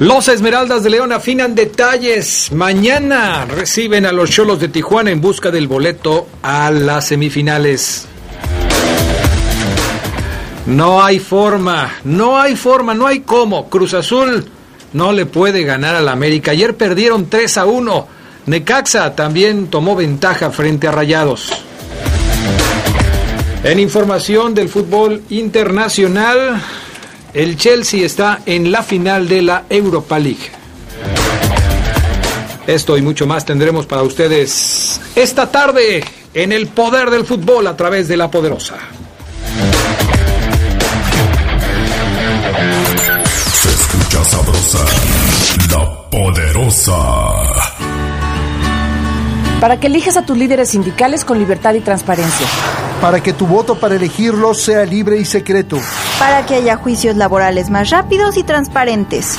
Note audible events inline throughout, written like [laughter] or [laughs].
Los Esmeraldas de León afinan detalles. Mañana reciben a los Cholos de Tijuana en busca del boleto a las semifinales. No hay forma, no hay forma, no hay cómo. Cruz Azul no le puede ganar al América. Ayer perdieron 3 a 1. Necaxa también tomó ventaja frente a Rayados. En información del fútbol internacional, el Chelsea está en la final de la Europa League. Esto y mucho más tendremos para ustedes esta tarde en el poder del fútbol a través de la poderosa. Se escucha sabrosa, la poderosa. Para que elijas a tus líderes sindicales con libertad y transparencia. Para que tu voto para elegirlos sea libre y secreto. Para que haya juicios laborales más rápidos y transparentes.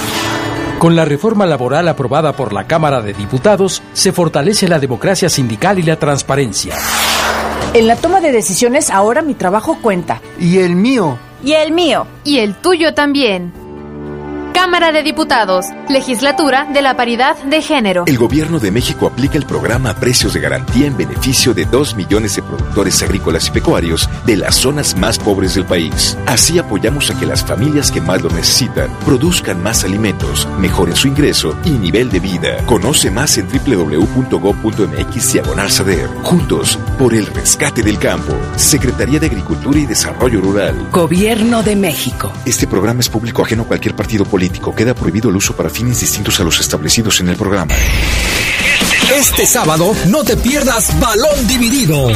Con la reforma laboral aprobada por la Cámara de Diputados, se fortalece la democracia sindical y la transparencia. En la toma de decisiones, ahora mi trabajo cuenta. Y el mío. Y el mío. Y el tuyo también. Cámara de Diputados, Legislatura de la Paridad de Género. El Gobierno de México aplica el programa Precios de Garantía en beneficio de 2 millones de productores agrícolas y pecuarios de las zonas más pobres del país. Así apoyamos a que las familias que más lo necesitan produzcan más alimentos, mejoren su ingreso y nivel de vida. Conoce más en www.gov.mx diagonal SADER. Juntos, por el rescate del campo. Secretaría de Agricultura y Desarrollo Rural. Gobierno de México. Este programa es público ajeno a cualquier partido político. Queda prohibido el uso para fines distintos a los establecidos en el programa. Este sábado no te pierdas Balón Dividido.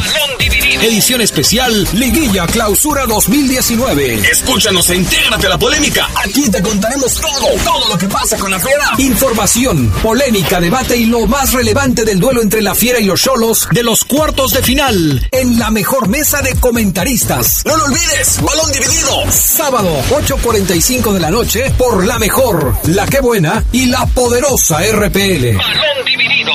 Edición especial Liguilla Clausura 2019. Escúchanos e intégrate a la polémica. Aquí te contaremos todo, todo lo que pasa con la fiera. Información, polémica, debate y lo más relevante del duelo entre la fiera y los cholos de los cuartos de final en la mejor mesa de comentaristas. No lo olvides, balón dividido. Sábado, 8.45 de la noche por la mejor, la que buena y la poderosa RPL. Balón dividido.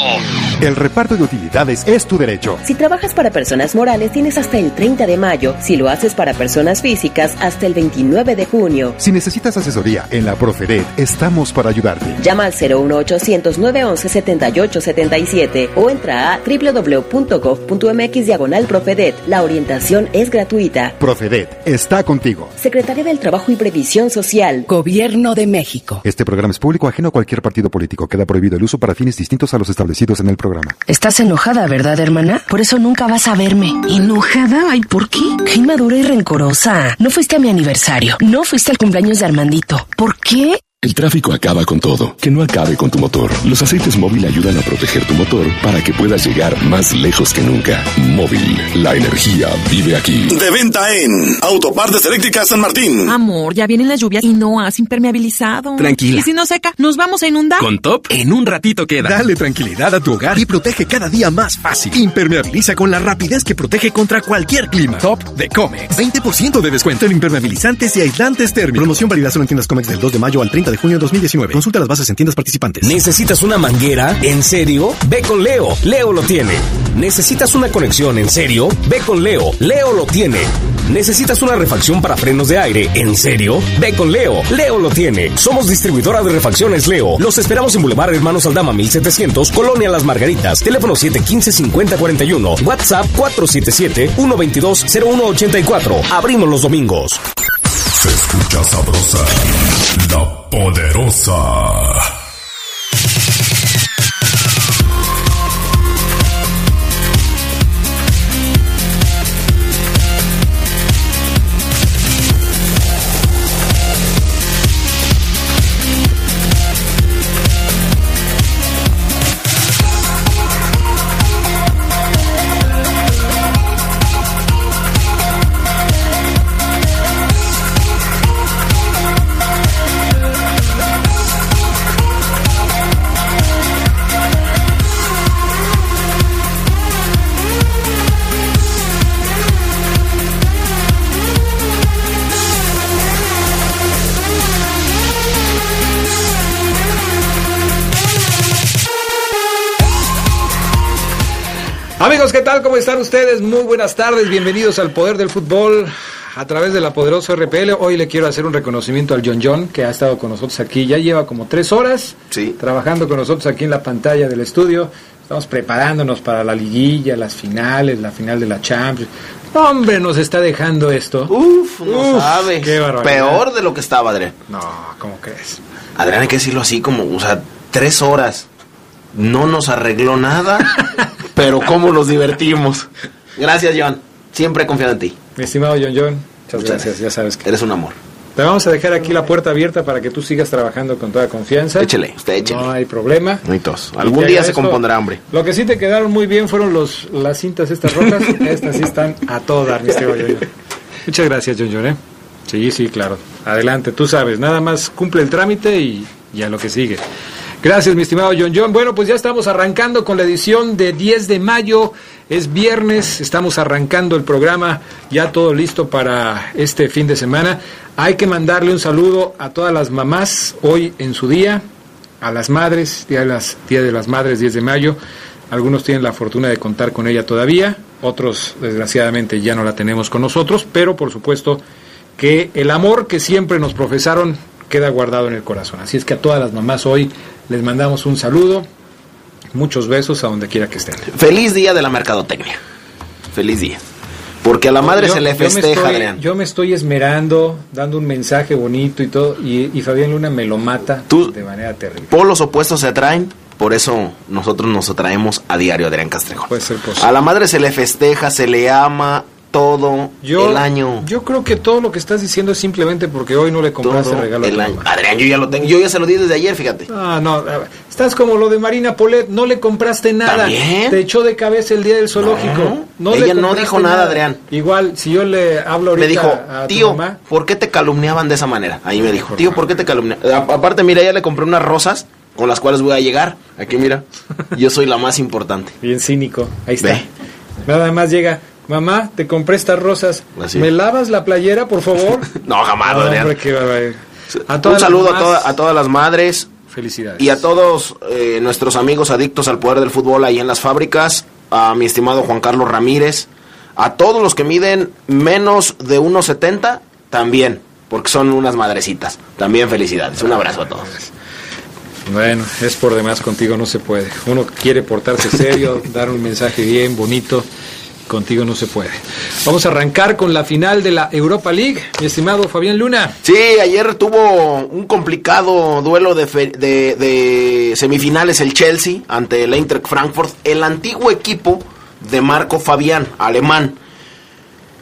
El reparto de utilidades es tu derecho. Si trabajas para personas morales, tienes hasta el 30 de mayo. Si lo haces para personas físicas, hasta el 29 de junio. Si necesitas asesoría en la Profedet, estamos para ayudarte. Llama al 01800 911 7877 o entra a www.gov.mx diagonal Profedet. La orientación es gratuita. Profedet está contigo. Secretaría del Trabajo y Previsión Social. Gobierno de México. Este programa es público ajeno a cualquier partido político. Queda prohibido el uso para fines distintos a los establecidos en el programa. Estás enojada, ¿verdad, hermana? Por eso nunca vas a verme. ¿Enojada? Ay, ¿por qué? Qué inmadura y rencorosa. No fuiste a mi aniversario. No fuiste al cumpleaños de Armandito. ¿Por qué? El tráfico acaba con todo. Que no acabe con tu motor. Los aceites móvil ayudan a proteger tu motor para que puedas llegar más lejos que nunca. Móvil, la energía vive aquí. De venta en Autopartes Eléctricas San Martín. Amor, ya vienen las lluvias y no has impermeabilizado. Tranquila. ¿Y si no seca? ¿Nos vamos a inundar? Con Top, en un ratito queda. Dale tranquilidad a tu hogar y protege cada día más fácil. Impermeabiliza con la rapidez que protege contra cualquier clima. Top de Comex. 20% de descuento en impermeabilizantes y aislantes térmicos. Promoción válida solo en tiendas Comex del 2 de mayo al 30 de junio de 2019. Consulta las bases en tiendas participantes. ¿Necesitas una manguera? ¿En serio? Ve con Leo. Leo lo tiene. ¿Necesitas una conexión? ¿En serio? Ve con Leo. Leo lo tiene. ¿Necesitas una refacción para frenos de aire? ¿En serio? Ve con Leo. Leo lo tiene. Somos distribuidora de refacciones Leo. Los esperamos en Boulevard Hermanos Aldama 1700, Colonia Las Margaritas. Teléfono 715-5041. WhatsApp 477-122-0184. Abrimos los domingos. Escucha sabrosa, la poderosa. Amigos, ¿qué tal? ¿Cómo están ustedes? Muy buenas tardes, bienvenidos al Poder del Fútbol a través de la poderosa RPL. Hoy le quiero hacer un reconocimiento al John John, que ha estado con nosotros aquí. Ya lleva como tres horas trabajando con nosotros aquí en la pantalla del estudio. Estamos preparándonos para la liguilla, las finales, la final de la Champions. Hombre, nos está dejando esto. Uf, no Uf, sabe. qué barbaridad. Peor de lo que estaba, Adrián. No, ¿cómo crees? Adrián, hay que decirlo así, como, o sea, tres horas. No nos arregló nada, [laughs] pero cómo nos divertimos. Gracias, John. Siempre he confiado en ti. Mi estimado John John, muchas gracias, ya sabes que... Eres un amor. Te vamos a dejar aquí la puerta abierta para que tú sigas trabajando con toda confianza. Échele, usted échele. No hay problema. No hay tos. Algún día se compondrá hambre. Lo que sí te quedaron muy bien fueron los, las cintas estas rojas. [laughs] estas sí están a todo dar, mi estimado John John. [laughs] Muchas gracias, John John, ¿eh? Sí, sí, claro. Adelante, tú sabes. Nada más cumple el trámite y, y a lo que sigue. Gracias, mi estimado John John. Bueno, pues ya estamos arrancando con la edición de 10 de mayo. Es viernes, estamos arrancando el programa, ya todo listo para este fin de semana. Hay que mandarle un saludo a todas las mamás hoy en su día, a las madres, día de las, día de las Madres, 10 de mayo. Algunos tienen la fortuna de contar con ella todavía, otros desgraciadamente ya no la tenemos con nosotros, pero por supuesto que el amor que siempre nos profesaron queda guardado en el corazón. Así es que a todas las mamás hoy les mandamos un saludo, muchos besos a donde quiera que estén. Feliz día de la mercadotecnia. Feliz día. Porque a la madre Yo- se le yo festeja, estoy- Adrián. Yo me estoy esmerando, dando un mensaje bonito y todo, y, y Fabián Luna me lo mata de manera terrible. Polos opuestos se atraen, por eso nosotros nos atraemos a diario, Adrián Castrejón. Puede ser posible. A la madre se le festeja, se le ama todo Yo, el año. yo creo que todo lo que estás diciendo es simplemente porque hoy no le compraste regalo a el tu año. mamá. Adrián, yo ya lo tengo. Yo ya se lo di desde ayer, fíjate. Ah, no, estás como lo de Marina Polet, no le compraste nada. ¿También? Te echó de cabeza el día del zoológico. No, ella no dijo nada, Adrián. Igual, si yo le hablo ahorita Me dijo, a tu tío, mamá, ¿por qué te calumniaban de esa manera? Ahí me dijo, tío, ¿por qué te calumniaban? Aparte, mira, ya le compré unas rosas con las cuales voy a llegar. Aquí, mira. [laughs] Yo soy la más importante. bien cínico, ahí está. Ve. Nada más llega, mamá, te compré estas rosas. Así. ¿Me lavas la playera, por favor? [laughs] No, jamás, No, hombre, qué barbaridad. A Un todas saludo a, toda- a todas las madres Felicidades. y a todos eh, nuestros amigos adictos al poder del fútbol ahí en las fábricas, a mi estimado Juan Carlos Ramírez, a todos los que miden menos de 1,70 también, porque son unas madrecitas. También felicidades. Un abrazo a todos. Bueno, es por demás contigo no se puede. Uno quiere portarse serio, [laughs] dar un mensaje bien, bonito. Contigo no se puede. Vamos a arrancar con la final de la Europa League, mi estimado Fabián Luna. Sí, ayer tuvo un complicado duelo de, de semifinales el Chelsea ante el Eintracht Frankfurt, el antiguo equipo de Marco Fabián, alemán.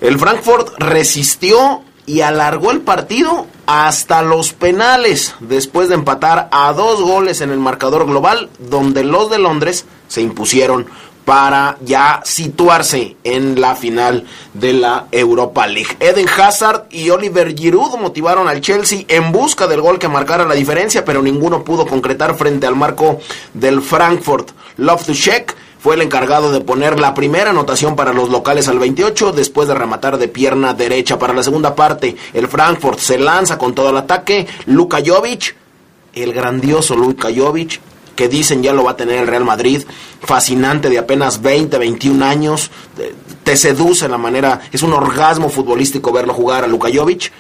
El Frankfurt resistió y alargó el partido hasta los penales después de empatar a dos goles en el marcador global, donde los de Londres se impusieron para ya situarse en la final de la Europa League. Eden Hazard y Oliver Giroud motivaron al Chelsea en busca del gol que marcara la diferencia, pero ninguno pudo concretar frente al marco del Frankfurt. Loftus-Cheek fue el encargado de poner la primera anotación para los locales al 28 después de rematar de pierna derecha para la segunda parte. El Frankfurt se lanza con todo el ataque. Luka Jovic, el grandioso Luka Jovic, que dicen ya lo va a tener el Real Madrid, fascinante de apenas 20, 21 años, te seduce la manera, es un orgasmo futbolístico verlo jugar a Luka Jovic.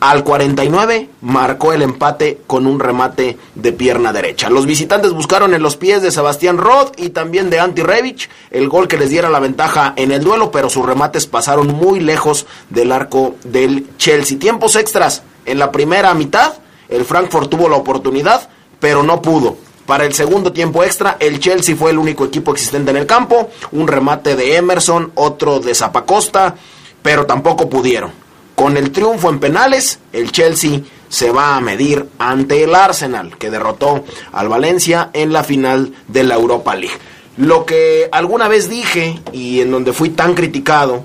Al 49 marcó el empate con un remate de pierna derecha. Los visitantes buscaron en los pies de Sebastián Rod y también de Anti Rebic el gol que les diera la ventaja en el duelo, pero sus remates pasaron muy lejos del arco del Chelsea. Tiempos extras en la primera mitad, el Frankfurt tuvo la oportunidad, pero no pudo. Para el segundo tiempo extra, el Chelsea fue el único equipo existente en el campo, un remate de Emerson, otro de Zapacosta, pero tampoco pudieron. Con el triunfo en penales, el Chelsea se va a medir ante el Arsenal, que derrotó al Valencia en la final de la Europa League. Lo que alguna vez dije y en donde fui tan criticado,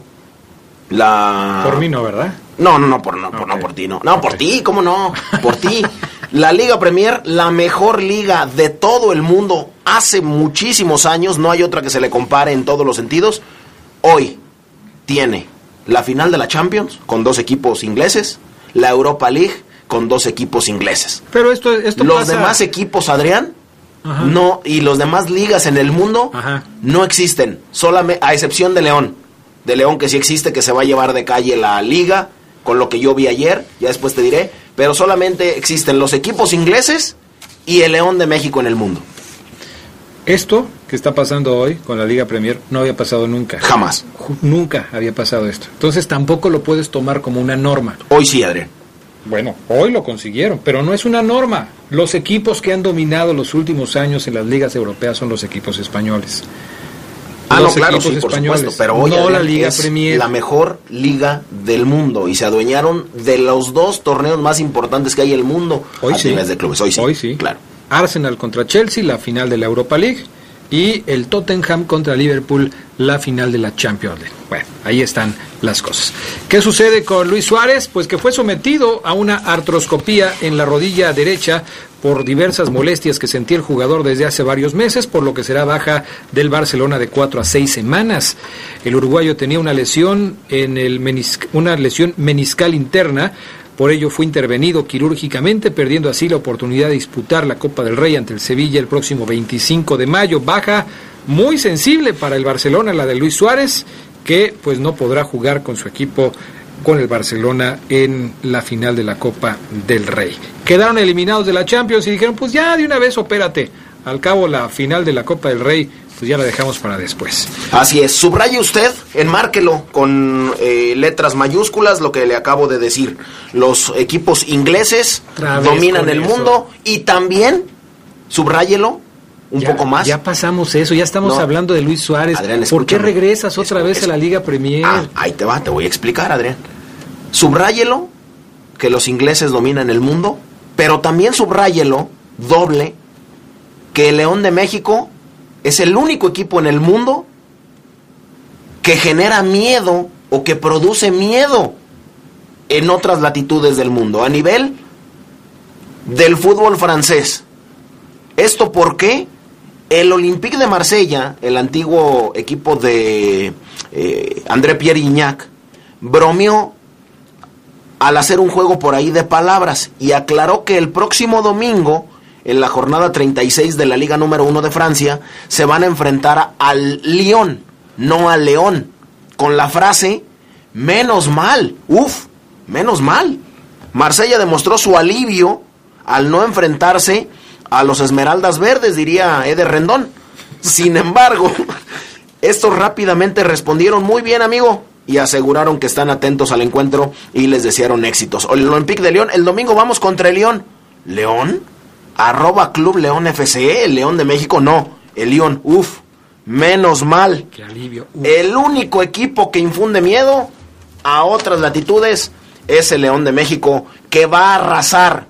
la... Por mí no, ¿verdad? No, no, no, por, no, por, no por ti, no. No, por ti, ¿cómo no? Por ti. [laughs] La Liga Premier, la mejor liga de todo el mundo, hace muchísimos años, no hay otra que se le compare en todos los sentidos. Hoy tiene la final de la Champions con dos equipos ingleses, la Europa League con dos equipos ingleses. Pero esto, esto Los pasa- demás equipos, Adrián, no y los demás ligas en el mundo no existen, solamente a excepción de León. De León que sí existe, que se va a llevar de calle la liga, con lo que yo vi ayer, ya después te diré, pero solamente existen los equipos ingleses y el León de México en el mundo. Esto que está pasando hoy con la Liga Premier no había pasado nunca. Jamás. Nunca había pasado esto. Entonces tampoco lo puedes tomar como una norma. Hoy sí, Adrián. Bueno, hoy lo consiguieron, pero no es una norma. Los equipos que han dominado los últimos años en las ligas europeas son los equipos españoles. Ah, no, claro, sí, por supuesto, pero hoy no la Liga es Premier. la mejor liga del mundo y se adueñaron de los dos torneos más importantes que hay en el mundo Hoy a sí. de clubes. Hoy sí, Hoy sí. claro. Arsenal contra Chelsea, la final de la Europa League, y el Tottenham contra Liverpool, la final de la Champions League. Bueno, ahí están las cosas. ¿Qué sucede con Luis Suárez? Pues que fue sometido a una artroscopía en la rodilla derecha por diversas molestias que sentía el jugador desde hace varios meses, por lo que será baja del Barcelona de cuatro a seis semanas. El uruguayo tenía una lesión en el una lesión meniscal interna, por ello fue intervenido quirúrgicamente, perdiendo así la oportunidad de disputar la Copa del Rey ante el Sevilla el próximo 25 de mayo. Baja muy sensible para el Barcelona, la de Luis Suárez, que pues no podrá jugar con su equipo con el Barcelona en la final de la Copa del Rey. Quedaron eliminados de la Champions y dijeron, pues ya de una vez opérate. Al cabo la final de la Copa del Rey, pues ya la dejamos para después. Así es, subraye usted, enmárquelo con eh, letras mayúsculas lo que le acabo de decir. Los equipos ingleses dominan el eso. mundo y también, subráyelo un Ya- poco más. Ya pasamos eso, ya estamos No. hablando de Luis Suárez. Adrián, ¿Por qué regresas otra vez a la Liga Premier? Ah, ahí te va, te voy a explicar, Adrián. Subráyelo, que los ingleses dominan el mundo, pero también subráyelo, doble, que el León de México es el único equipo en el mundo que genera miedo o que produce miedo en otras latitudes del mundo, a nivel del fútbol francés. ¿Esto por qué? El Olympique de Marsella, el antiguo equipo de eh, André Pierre Gignac, bromeó al hacer un juego por ahí de palabras y aclaró que el próximo domingo, en la jornada 36 de la Liga número 1 de Francia, se van a enfrentar al Lyon, no al León, con la frase, menos mal, uf, menos mal. Marsella demostró su alivio al no enfrentarse a los Esmeraldas Verdes, diría Eder Rendón. Sin embargo, [laughs] estos rápidamente respondieron muy bien, amigo, y aseguraron que están atentos al encuentro y les desearon éxitos. El Olympique de León, el domingo vamos contra el León. ¿León? Arroba Club León FC, el León de México, no. El León, uf, menos mal. Qué alivio. El único equipo que infunde miedo a otras latitudes es el León de México, que va a arrasar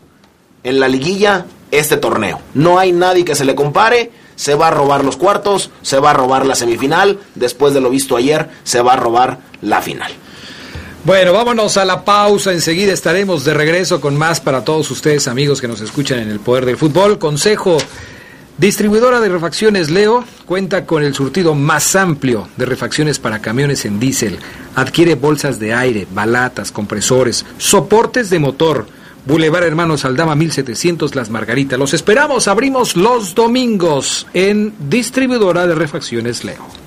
en la liguilla este torneo. No hay nadie que se le compare. Se va a robar los cuartos, se va a robar la semifinal. Después de lo visto ayer, se va a robar la final. Bueno, vámonos a la pausa. Enseguida estaremos de regreso con más para todos ustedes, amigos que nos escuchan en el Poder del Fútbol. Consejo. Distribuidora de refacciones Leo cuenta con el surtido más amplio de refacciones para camiones en diésel. Adquiere bolsas de aire, balatas, compresores, soportes de motor. Boulevard Hermanos Aldama 1700 Las Margaritas. Los esperamos, abrimos los domingos en Distribuidora de Refacciones Leo.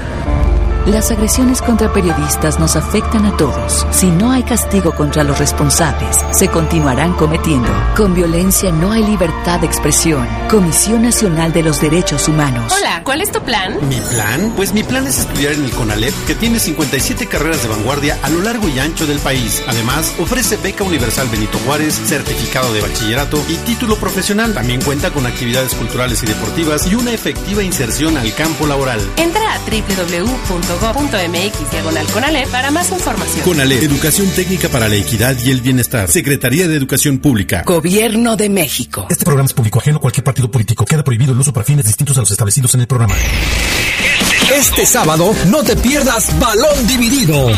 Las agresiones contra periodistas nos afectan a todos. Si no hay castigo contra los responsables, se continuarán cometiendo. Con violencia no hay libertad de expresión. Comisión Nacional de los Derechos Humanos. Hola, ¿cuál es tu plan? ¿Mi plan? Pues mi plan es estudiar en el CONALEP, que tiene 57 carreras de vanguardia a lo largo y ancho del país. Además, ofrece beca universal Benito Juárez, certificado de bachillerato y título profesional. También cuenta con actividades culturales y deportivas y una efectiva inserción al campo laboral. Entra a www.go.mx diagonal Conalep para más información. CONALEP, Educación Técnica para la Equidad y el Bienestar. Secretaría de Educación Pública. Gobierno de México. Este programa es público ajeno a cualquier partido político. Queda prohibido el uso para fines distintos a los establecidos en el programa. Este es Este sábado no te pierdas Balón Dividido.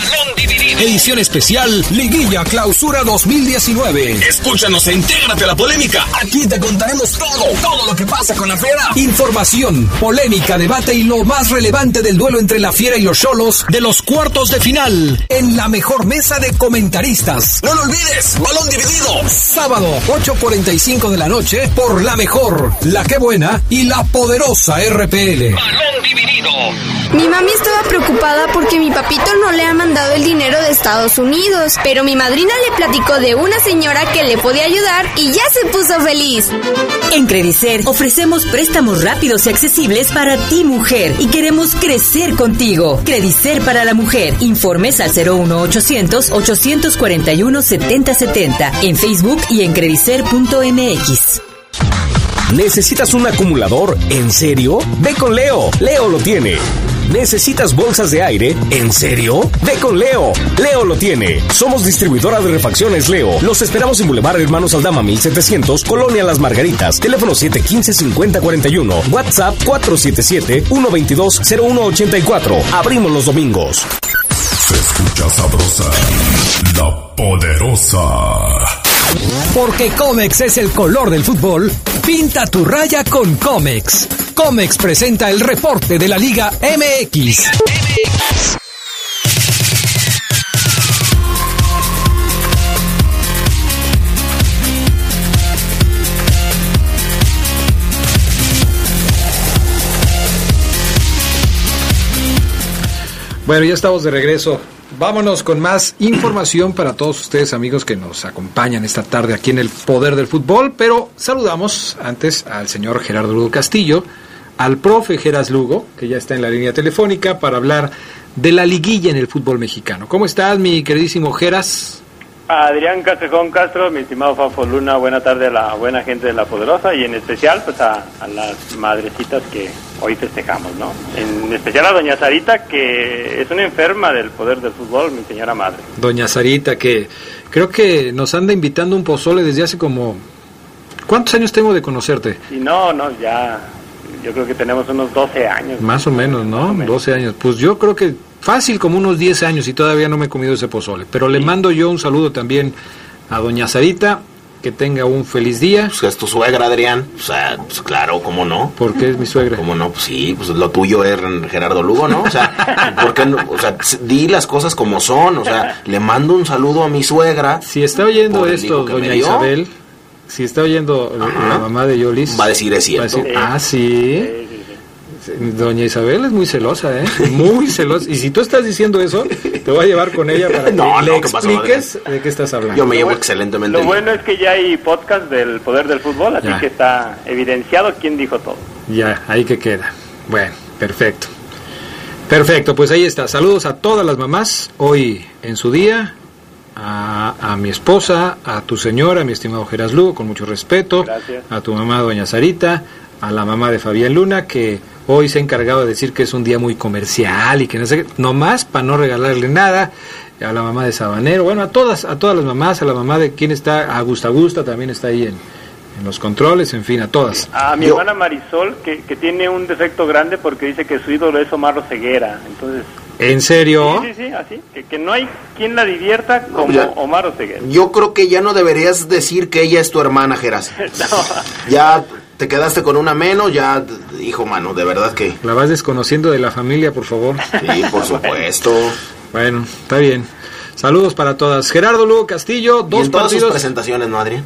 Edición especial Liguilla Clausura 2019. Escúchanos e intégrate a la polémica. Aquí te contaremos todo, todo lo que pasa con la fiera. Información, polémica, debate y lo más relevante del duelo entre la fiera y los cholos de los cuartos de final en la mejor mesa de comentaristas. No lo olvides, balón dividido. Sábado, 8.45 de la noche por la mejor, la que buena y la poderosa RPL. Balón dividido. Mi mami estaba preocupada porque mi papito no le ha mandado el dinero de Estados Unidos, pero mi madrina le platicó de una señora que le podía ayudar y ya se puso feliz. En Credicer ofrecemos préstamos rápidos y accesibles para ti mujer y queremos crecer contigo. Credicer para la mujer. Informes al 01800 841 7070 en Facebook y en credicer.mx. ¿Necesitas un acumulador? ¿En serio? Ve con Leo. Leo lo tiene. ¿Necesitas bolsas de aire? ¿En serio? Ve con Leo. Leo lo tiene. Somos distribuidora de refacciones Leo. Los esperamos en Boulevard Hermanos Aldama 1700, Colonia Las Margaritas. Teléfono 715-5041. WhatsApp 477-122-0184. Abrimos los domingos. Se escucha sabrosa, la poderosa. Porque Comex es el color del fútbol, pinta tu raya con Comex. Comex presenta el reporte de la Liga MX. Bueno, ya estamos de regreso. Vámonos con más información para todos ustedes amigos que nos acompañan esta tarde aquí en el Poder del Fútbol, pero saludamos antes al señor Gerardo Lugo Castillo, al profe Geras Lugo, que ya está en la línea telefónica para hablar de la liguilla en el fútbol mexicano. ¿Cómo estás, mi queridísimo Geras? Adrián Castejón Castro, mi estimado Fafo Luna, buena tarde a la buena gente de La Poderosa y en especial pues a, a las madrecitas que hoy festejamos, ¿no? En especial a doña Sarita, que es una enferma del poder del fútbol, mi señora madre. Doña Sarita, que creo que nos anda invitando un pozole desde hace como... ¿Cuántos años tengo de conocerte? Y no, no, ya, yo creo que tenemos unos 12 años. Más o menos, ¿no? 12 años. Pues yo creo que fácil como unos 10 años y todavía no me he comido ese pozole. Pero le mando yo un saludo también a doña Sarita, que tenga un feliz día. Pues es tu suegra, Adrián. O sea, pues claro, ¿cómo no? ¿Por qué es mi suegra? ¿Cómo no? Pues sí, pues lo tuyo es Gerardo Lugo, ¿no? O sea, [laughs] ¿por qué no? O sea, di las cosas como son. O sea, le mando un saludo a mi suegra. Si está oyendo esto, doña. Isabel, si está oyendo Ajá. la mamá de Yolis, Va a decir, es va a cierto. decir, ah, sí. Doña Isabel es muy celosa, ¿eh? Muy celosa. Y si tú estás diciendo eso, te voy a llevar con ella para [laughs] que No, le no, ¿qué pasó, expliques de qué estás hablando. Yo me llevo excelentemente Lo bueno es que ya hay podcast del poder del fútbol, así Ya. que está evidenciado quién dijo todo. Ya, ahí que queda. Bueno, perfecto. Perfecto, pues ahí está. Saludos a todas las mamás hoy en su día. A, a mi esposa, a tu señora, mi estimado Geras Lugo, con mucho respeto. Gracias. A tu mamá, doña Sarita. A la mamá de Fabián Luna, que hoy se ha encargado de decir que es un día muy comercial y que no sé qué. Nomás para no regalarle nada. A la mamá de Sabanero. Bueno, a todas, a todas las mamás. A la mamá de quien está, a Gusta Gusta también está ahí en, en los controles. En fin, a todas. A mi Yo- hermana Marisol, que, que tiene un defecto grande porque dice que su ídolo es Omar Ceguera. Entonces, ¿En serio? sí, sí, sí, así. Que, que no hay quien la divierta como ya. Omar Ceguera. Yo creo que ya no deberías decir que ella es tu hermana, Geras. [laughs] Ya te quedaste con una menos, ya, hijo mano, de verdad que... La vas desconociendo de la familia, por favor. Sí, por supuesto. Bueno, está bien. Saludos para todas. Gerardo Lugo Castillo, Y dos en todas sus presentaciones, ¿no, Adrián?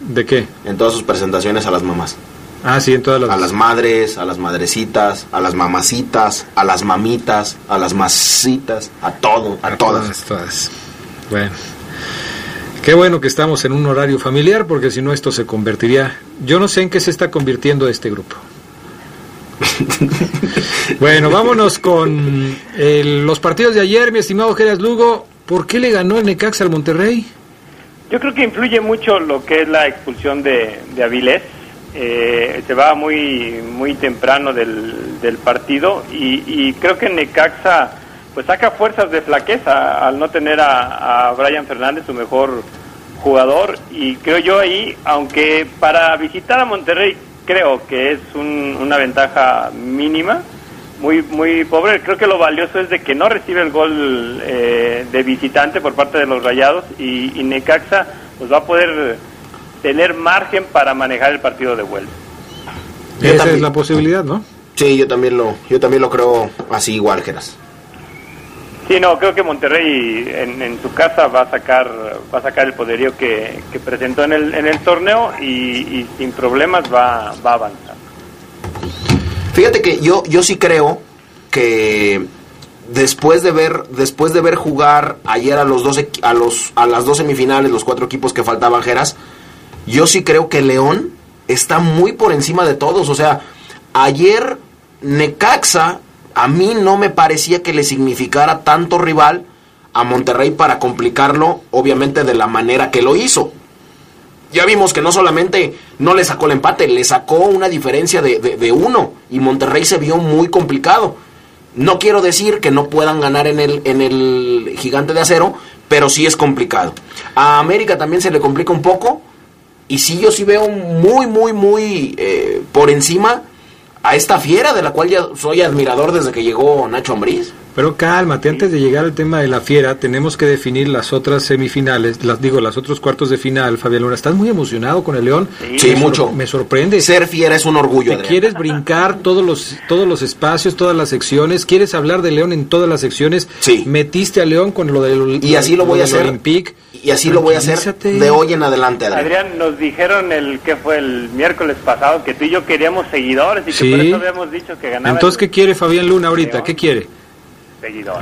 ¿De qué? En todas sus presentaciones a las mamás. Ah, sí, en todas las. A las madres, a las madrecitas, a las mamacitas, a las mamitas, a las masitas, a todo, a, todas. todas. Bueno. Qué bueno que estamos en un horario familiar porque si no esto se convertiría... Yo no sé en qué se está convirtiendo este grupo. [laughs] bueno, vámonos con el- los partidos de ayer, mi estimado Geras Lugo. ¿Por qué le ganó el Necaxa al Monterrey? Yo creo que influye mucho lo que es la expulsión de, de Avilés. Eh, se va muy muy temprano del, del partido y, y creo que Necaxa pues saca fuerzas de flaqueza al no tener a, a Brian Fernández, su mejor jugador. Y creo yo ahí, aunque para visitar a Monterrey creo que es un- una ventaja mínima, muy muy pobre. Creo que lo valioso es de que no recibe el gol eh, de visitante por parte de los Rayados y, y Necaxa pues va a poder tener margen para manejar el partido de vuelta. Esa también. es la posibilidad, ¿no? Sí, yo también lo, yo también lo creo así igual, Geras. Sí, no, creo que Monterrey en, su casa va a sacar va a sacar el poderío que, presentó en el, en el torneo y, sin problemas va, va a avanzar. Fíjate que yo, yo sí creo que después de ver, después de ver jugar ayer a los dos a los, a las dos semifinales, los cuatro equipos que faltaban, Geras, yo sí creo que León está muy por encima de todos. O sea, ayer Necaxa a mí no me parecía que le significara tanto rival a Monterrey para complicarlo, obviamente de la manera que lo hizo. Ya vimos que no solamente no le sacó el empate, le sacó una diferencia de, de- uno y Monterrey se vio muy complicado. No quiero decir que no puedan ganar en el, en el gigante de acero, pero sí es complicado. A América también se le complica un poco y sí yo sí veo muy, muy, muy eh, por encima a esta fiera de la cual ya soy admirador desde que llegó Nacho Ambriz. Pero cálmate, antes de llegar al tema de la fiera, tenemos que definir las otras semifinales, las digo, las otros cuartos de final, Fabián Luna. ¿Estás muy emocionado con el León? Sí, Me mucho. Me sorprende. Ser fiera es un orgullo, Te Adrián. quieres brincar todos los todos los espacios, todas las secciones, quieres hablar de León en todas las secciones. Sí. Metiste a León con lo del Y así lo voy a hacer. Olympique. Y así lo voy a hacer de hoy en adelante, Adrián. Adrián, nos dijeron el que fue el miércoles pasado que tú y yo queríamos seguidores y que Sí. por eso habíamos dicho que ganaba Entonces, el ¿qué quiere Fabián Luna ahorita? ¿Qué quiere? seguidor.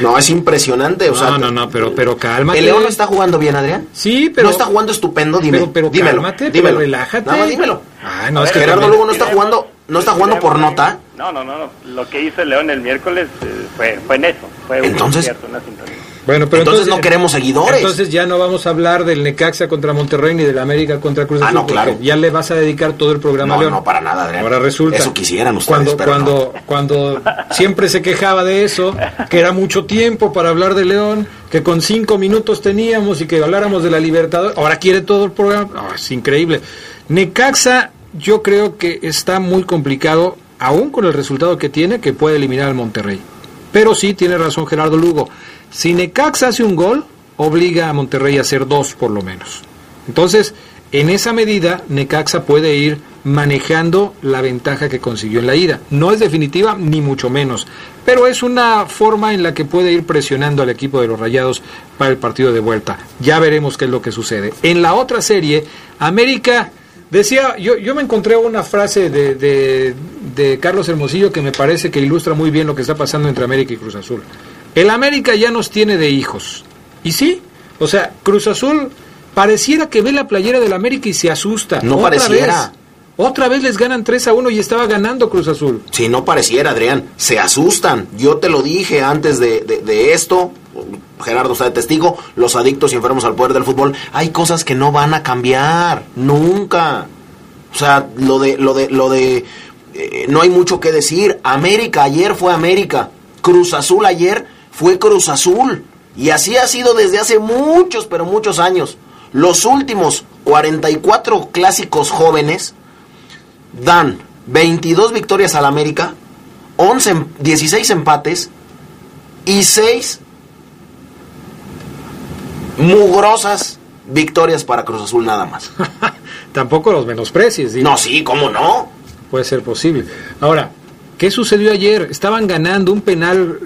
No, es impresionante. O sea, no, no, no, pero, pero cálmate. ¿El León no está jugando bien, Adrián? Sí, pero... ¿No está jugando estupendo? Dime, Pero, pero dímelo, cálmate, pero dímelo. relájate. Nada más dímelo. Ay, no, es que Gerardo también- Lugo no está jugando, no está jugando por nota. No, no, no. Lo que hizo el León el miércoles eh, fue, fue en eso. Fue un Entonces- concierto, una sintonía. Bueno, pero Entonces no queremos seguidores. Entonces ya no vamos a hablar del Necaxa contra Monterrey ni del América contra Cruz Ah, Azul. no, porque claro. Ya le vas a dedicar todo el programa No, a León. no, para nada, Adrián. Ahora resulta. Eso quisieran ustedes, Cuando, pero cuando, cuando siempre se quejaba de eso, que era mucho tiempo para hablar de León, que con cinco minutos teníamos y que habláramos de la Libertadores. Ahora quiere todo el programa. Ah, es increíble. Necaxa, yo creo que está muy complicado, aún con el resultado que tiene, que puede eliminar al Monterrey. Pero sí tiene razón Gerardo Lugo. Si Necaxa hace un gol, obliga a Monterrey a hacer dos por lo menos. Entonces, en esa medida, Necaxa puede ir manejando la ventaja que consiguió en la ida. No es definitiva, ni mucho menos, pero es una forma en la que puede ir presionando al equipo de los Rayados para el partido de vuelta. Ya veremos qué es lo que sucede. En la otra serie, América decía, yo, yo me encontré una frase de, de, de Carlos Hermosillo que me parece que ilustra muy bien lo que está pasando entre América y Cruz Azul. El América ya nos tiene de hijos. Y sí, o sea, Cruz Azul pareciera que ve la playera del América y se asusta. No Otra pareciera. vez. Otra vez les ganan 3 a 1 y estaba ganando Cruz Azul. Si no pareciera, Adrián, se asustan. Yo te lo dije antes de, de- de esto, Gerardo está de testigo, los adictos y enfermos al poder del fútbol, hay cosas que no van a cambiar, nunca. O sea, lo de, lo de, lo de, eh, no hay mucho que decir. América ayer fue América, Cruz Azul ayer fue Cruz Azul. Y así ha sido desde hace muchos, pero muchos años. Los últimos 44 clásicos jóvenes dan 22 victorias al América, 11, em- 16 empates y 6 mugrosas victorias para Cruz Azul nada más. [laughs] Tampoco los menosprecies. digo. No, sí, ¿cómo no? Puede ser posible. Ahora, ¿qué sucedió ayer? Estaban ganando un penal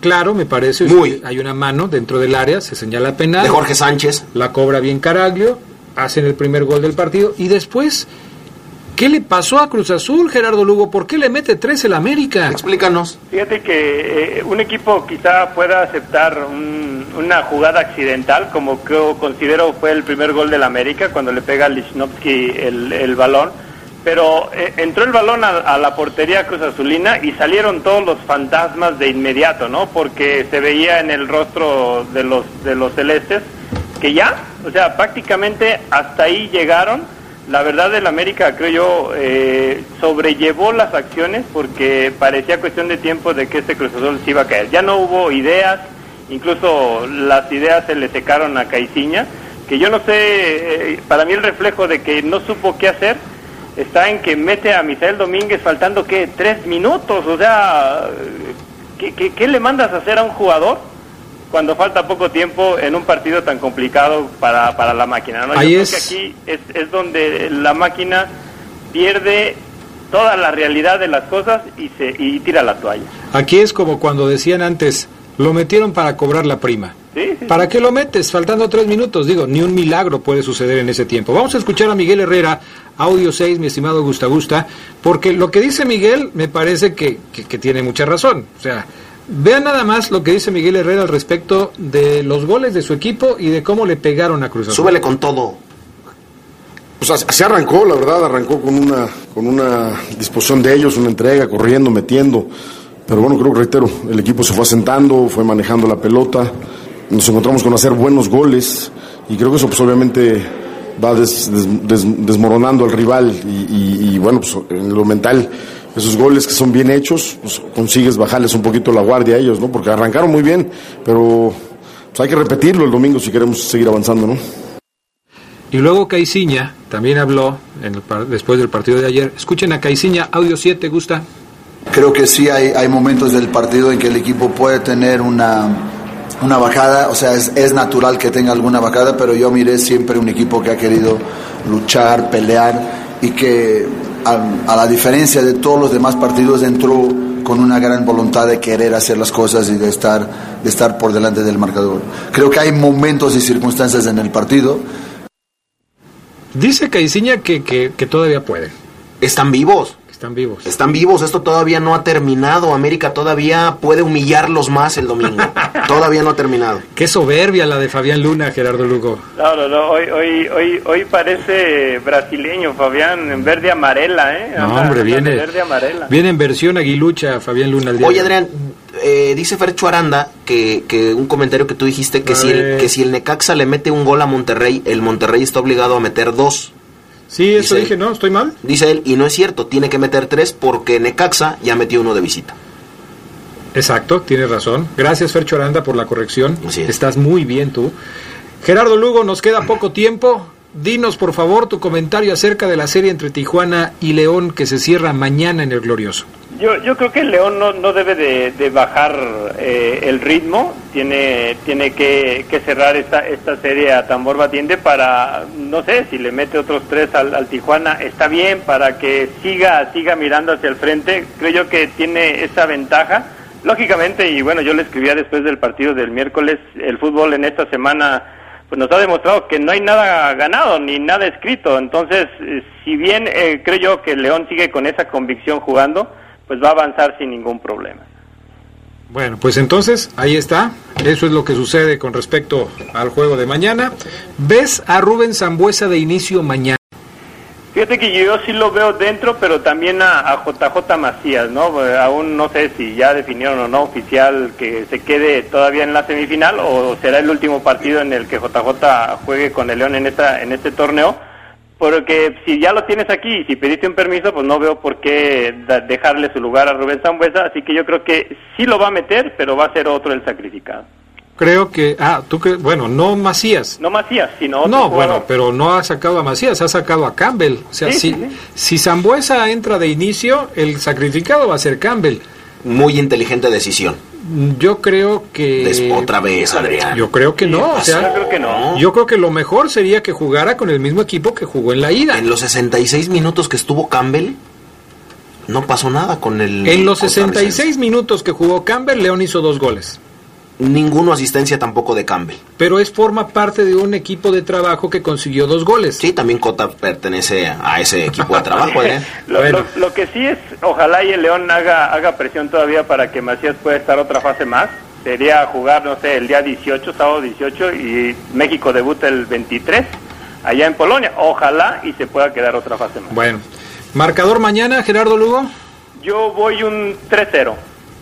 claro, me parece. Muy. Hay una mano dentro del área, se señala penal. De Jorge Sánchez. La cobra bien Caraglio, hacen el primer gol del partido y después, ¿qué le pasó a Cruz Azul, Gerardo Lugo? ¿Por qué le mete tres el América? Explícanos. Fíjate que eh, un equipo quizá pueda aceptar un- una jugada accidental, como creo, considero fue el primer gol del América, cuando le pega a Lichnowsky el, el balón. Pero eh, entró el balón a, la portería Cruz Azulina y salieron todos los fantasmas de inmediato, ¿no? Porque se veía en el rostro de los, de los celestes que ya, o sea, prácticamente hasta ahí llegaron. La verdad del América, creo yo, eh, sobrellevó las acciones porque parecía cuestión de tiempo de que este Cruz Azul se iba a caer. Ya no hubo ideas, incluso las ideas se le secaron a Caiciña, que yo no sé, eh, para mí el reflejo de que no supo qué hacer, está en que mete a Misael Domínguez faltando, ¿qué? Tres minutos, o sea, ¿qué, qué, qué le mandas a hacer a un jugador cuando falta poco tiempo en un partido tan complicado para, para la máquina? ¿no? Yo Ahí creo es- que aquí es, es donde la máquina pierde toda la realidad de las cosas y, se, y tira la toalla. Aquí es como cuando decían antes, lo metieron para cobrar la prima. Sí, sí, ¿Para qué lo metes? Faltando tres minutos. Digo, ni un milagro puede suceder en ese tiempo. Vamos a escuchar a Miguel Herrera, audio 6, mi estimado Gusta Gusta, porque lo que dice Miguel me parece que, que- que tiene mucha razón. O sea, vean nada más lo que dice Miguel Herrera al respecto de los goles de su equipo y de cómo le pegaron a Cruz Azul. Súbele con todo. Pues así arrancó, la verdad, arrancó con una, con una disposición de ellos, una entrega, corriendo, metiendo. Pero bueno, creo que reitero, el equipo se fue asentando, fue manejando la pelota, nos encontramos con hacer buenos goles y creo que eso pues obviamente va des- des- des- desmoronando al rival y, bueno, pues en lo mental, esos goles que son bien hechos, pues consigues bajarles un poquito la guardia a ellos, ¿no? Porque arrancaron muy bien, pero pues, hay que repetirlo el domingo si queremos seguir avanzando, ¿no? Y luego Caiciña también habló en el después del partido de ayer. Escuchen a Caiciña, audio 7, Gusta. Creo que sí hay, hay momentos del partido en que el equipo puede tener una, una bajada, o sea, es, es natural que tenga alguna bajada, pero yo miré siempre un equipo que ha querido luchar, pelear y que a, a la diferencia de todos los demás partidos entró con una gran voluntad de querer hacer las cosas y de estar, de estar por delante del marcador. Creo que hay momentos y circunstancias en el partido Dice Caiciña que, que, que todavía pueden. Están vivos. Están vivos. Están vivos, esto todavía no ha terminado. América todavía puede humillarlos más el domingo. [laughs] todavía no ha terminado. Qué soberbia la de Fabián Luna, Gerardo Lugo. No, no, no, hoy, hoy, hoy, hoy parece brasileño, Fabián, en verde amarela, ¿eh? No, Anda- hombre, viene, Verde amarela. viene en versión aguilucha Fabián Luna. el Oye. Adrián, eh, dice Fercho Aranda que, que un comentario que tú dijiste que A si, el, que si el Necaxa le mete un gol a Monterrey, el Monterrey está obligado a meter dos. Sí, eso dije, ¿no? ¿Estoy mal? Dice él, y no es cierto, tiene que meter tres porque Necaxa ya metió uno de visita. Exacto, tienes razón. Gracias, Fercho Aranda, por la corrección. Estás muy bien tú. Gerardo Lugo, nos queda poco tiempo. Dinos, por favor, tu comentario acerca de la serie entre Tijuana y León que se cierra mañana en el Glorioso. Yo, yo creo que el León no, no debe de, de bajar eh, el ritmo, tiene, tiene que, que cerrar esta, esta serie a tambor batiente para, no sé, si le mete otros tres al, Tijuana, está bien, para que siga, siga mirando hacia el frente, creo yo que tiene esa ventaja. Lógicamente, y bueno, yo le escribía después del partido del miércoles, el fútbol en esta semana pues nos ha demostrado que no hay nada ganado ni nada escrito. Entonces, eh, si bien eh, creo yo que León sigue con esa convicción jugando, pues va a avanzar sin ningún problema. Bueno, pues entonces, ahí está. Eso es lo que sucede con respecto al juego de mañana. ¿Ves a Rubén Zambuesa de inicio mañana? Fíjate que yo sí lo veo dentro, pero también a, a JJ Macías, ¿no? Eh, Aún no sé si ya definieron o no oficial que se quede todavía en la semifinal o será el último partido en el que JJ juegue con el León en esta en este torneo. Porque si ya lo tienes aquí y si pediste un permiso, pues no veo por qué dejarle su lugar a Rubén Zambuesa. Así que yo creo que sí lo va a meter, pero va a ser otro el sacrificado. Creo que, ah, tú que, bueno, no Macías. No Macías, sino otro No, jugador. bueno, pero no ha sacado a Macías, ha sacado a Campbell. O sea, Sí, si, sí, sí. si Zambuesa entra de inicio, el sacrificado va a ser Campbell. Muy inteligente decisión. Yo creo que... Des- otra vez, Adrián. Yo creo que no, o sea, Yo creo que no. yo creo que lo mejor sería que jugara con el mismo equipo que jugó en la ida. En los 66 minutos que estuvo Campbell, no pasó nada con el. En los costarricense. 66 minutos que jugó Campbell, León hizo dos goles. Ninguno asistencia tampoco de Campbell. Pero es forma parte de un equipo de trabajo que consiguió dos goles. Sí, también Cota pertenece a ese equipo de trabajo. [laughs] Lo, lo- lo que sí es, ojalá y el León haga, haga presión todavía para que Macías pueda estar otra fase más. Sería jugar, no sé, el día 18, sábado 18, y México debuta el 23, allá en Polonia. Ojalá y se pueda quedar otra fase más. Bueno, marcador mañana, Gerardo Lugo. Yo voy un 3-0.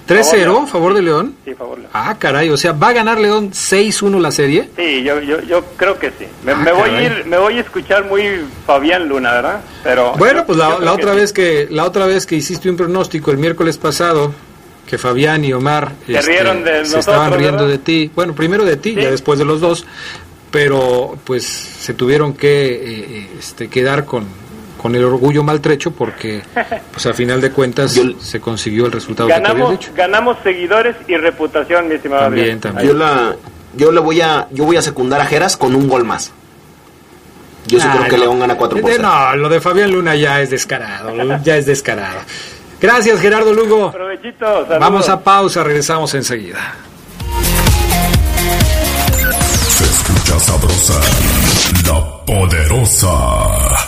3-0, favor de León. Sí, favor. León. Ah, caray, o sea, ¿va a ganar León 6-1 la serie? Sí, yo, yo, yo creo que sí. Me, Ah, me voy a ir, me voy a escuchar muy Fabián Luna, ¿verdad? Pero Bueno, yo- pues la, que otra sí. vez que la otra vez que hiciste un pronóstico el miércoles pasado que Fabián y Omar este, Se rieron de se nosotros, estaban riendo ¿verdad? de ti. Bueno, primero de ti, ya después de los dos, pero pues se tuvieron que eh, este, quedar con con el orgullo maltrecho porque pues a final de cuentas se consiguió el resultado que te habían Ganamos, dicho. ganamos seguidores y reputación, mi estimado También, también. Yo la yo le voy a yo voy a secundar a Geras con un gol más. Yo sí Ah, creo que no. León gana 4 por Eh, 0. No, lo de Fabián Luna ya es descarado, [laughs] ya es descarado. Gracias Gerardo Lugo. Provechito. Vamos a pausa, regresamos enseguida. Se escucha sabrosa, la poderosa.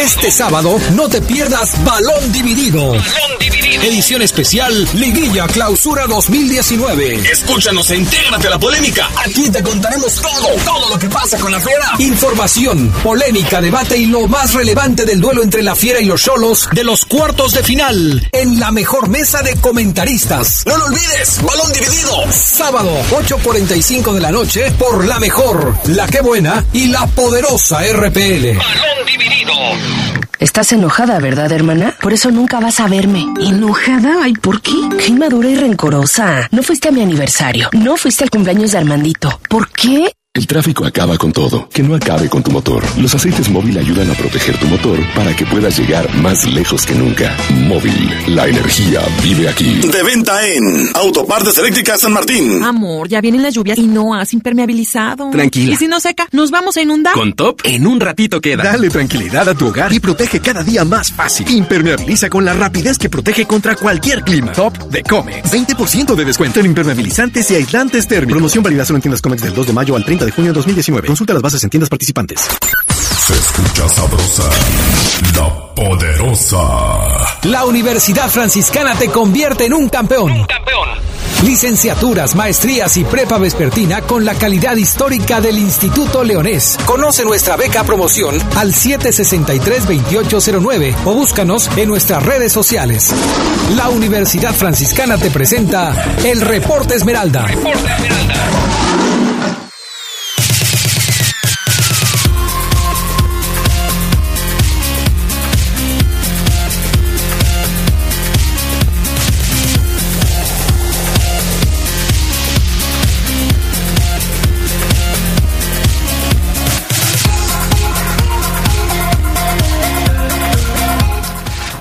Este sábado no te pierdas Balón Dividido. Edición especial Liguilla Clausura 2019. Escúchanos e intégrate a la polémica. Aquí te contaremos todo, todo lo que pasa con la fiera. Información, polémica, debate y lo más relevante del duelo entre la Fiera y los Cholos de los cuartos de final en la mejor mesa de comentaristas. No lo olvides, balón dividido. Sábado, 8.45 de la noche por la mejor, la que buena y la poderosa RPL. Balón dividido. Estás enojada, ¿verdad, hermana? Por eso nunca vas a verme. ¿Enojada? Ay, ¿por qué? Qué inmadura y rencorosa. No fuiste a mi aniversario. No fuiste al cumpleaños de Armandito. ¿Por qué? El tráfico acaba con todo. Que no acabe con tu motor. Los aceites móvil ayudan a proteger tu motor para que puedas llegar más lejos que nunca. Móvil, la energía vive aquí. De venta en Autopartes Eléctricas San Martín. Amor, ya vienen las lluvias y no has impermeabilizado. Tranquila. Y si no seca, nos vamos a inundar. Con Top, en un ratito queda. Dale tranquilidad a tu hogar y protege cada día más fácil. Impermeabiliza con la rapidez que protege contra cualquier clima. Top de Comex. 20% de descuento en impermeabilizantes y aislantes térmicos. Promoción válida solo en tiendas Comex del 2 de mayo al 30 de junio de 2019. Consulta las bases en tiendas participantes. Se escucha sabrosa, la poderosa. La Universidad Franciscana te convierte en un campeón. Licenciaturas, maestrías y prepa vespertina con la calidad histórica del Instituto Leonés. Conoce nuestra beca promoción al 763-2809 o búscanos en nuestras redes sociales. La Universidad Franciscana te presenta el Reporte Esmeralda.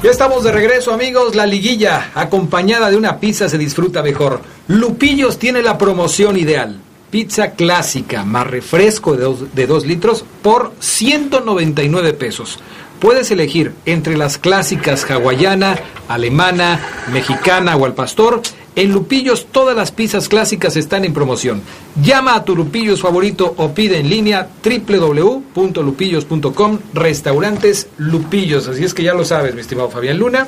Ya estamos de regreso, amigos. La liguilla, acompañada de una pizza, se disfruta mejor. Lupillos tiene la promoción ideal. Pizza clásica más refresco de 2 de dos litros por 199 pesos. Puedes elegir entre las clásicas hawaiana, alemana, mexicana o al pastor. En Lupillos todas las pizzas clásicas están en promoción. Llama a tu Lupillos favorito o pide en línea www.lupillos.com Restaurantes Lupillos. Así es que ya lo sabes, mi estimado Fabián Luna.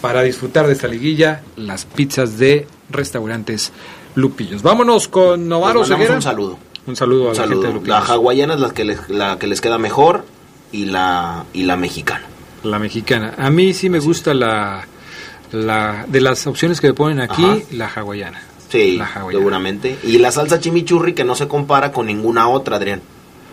Para disfrutar de esta liguilla, las pizzas de Restaurantes Lupillos. Vámonos con Novaro Ceguera. un saludo. Un saludo a Un la gente de. Lupillos. La hawaiana es la que les, la que les queda mejor y la y la mexicana. La mexicana. A mí sí me gusta la, la de las opciones que ponen aquí, Ajá. la hawaiana. Sí, La hawaiana. seguramente. Y la salsa chimichurri que no se compara con ninguna otra, Adrián.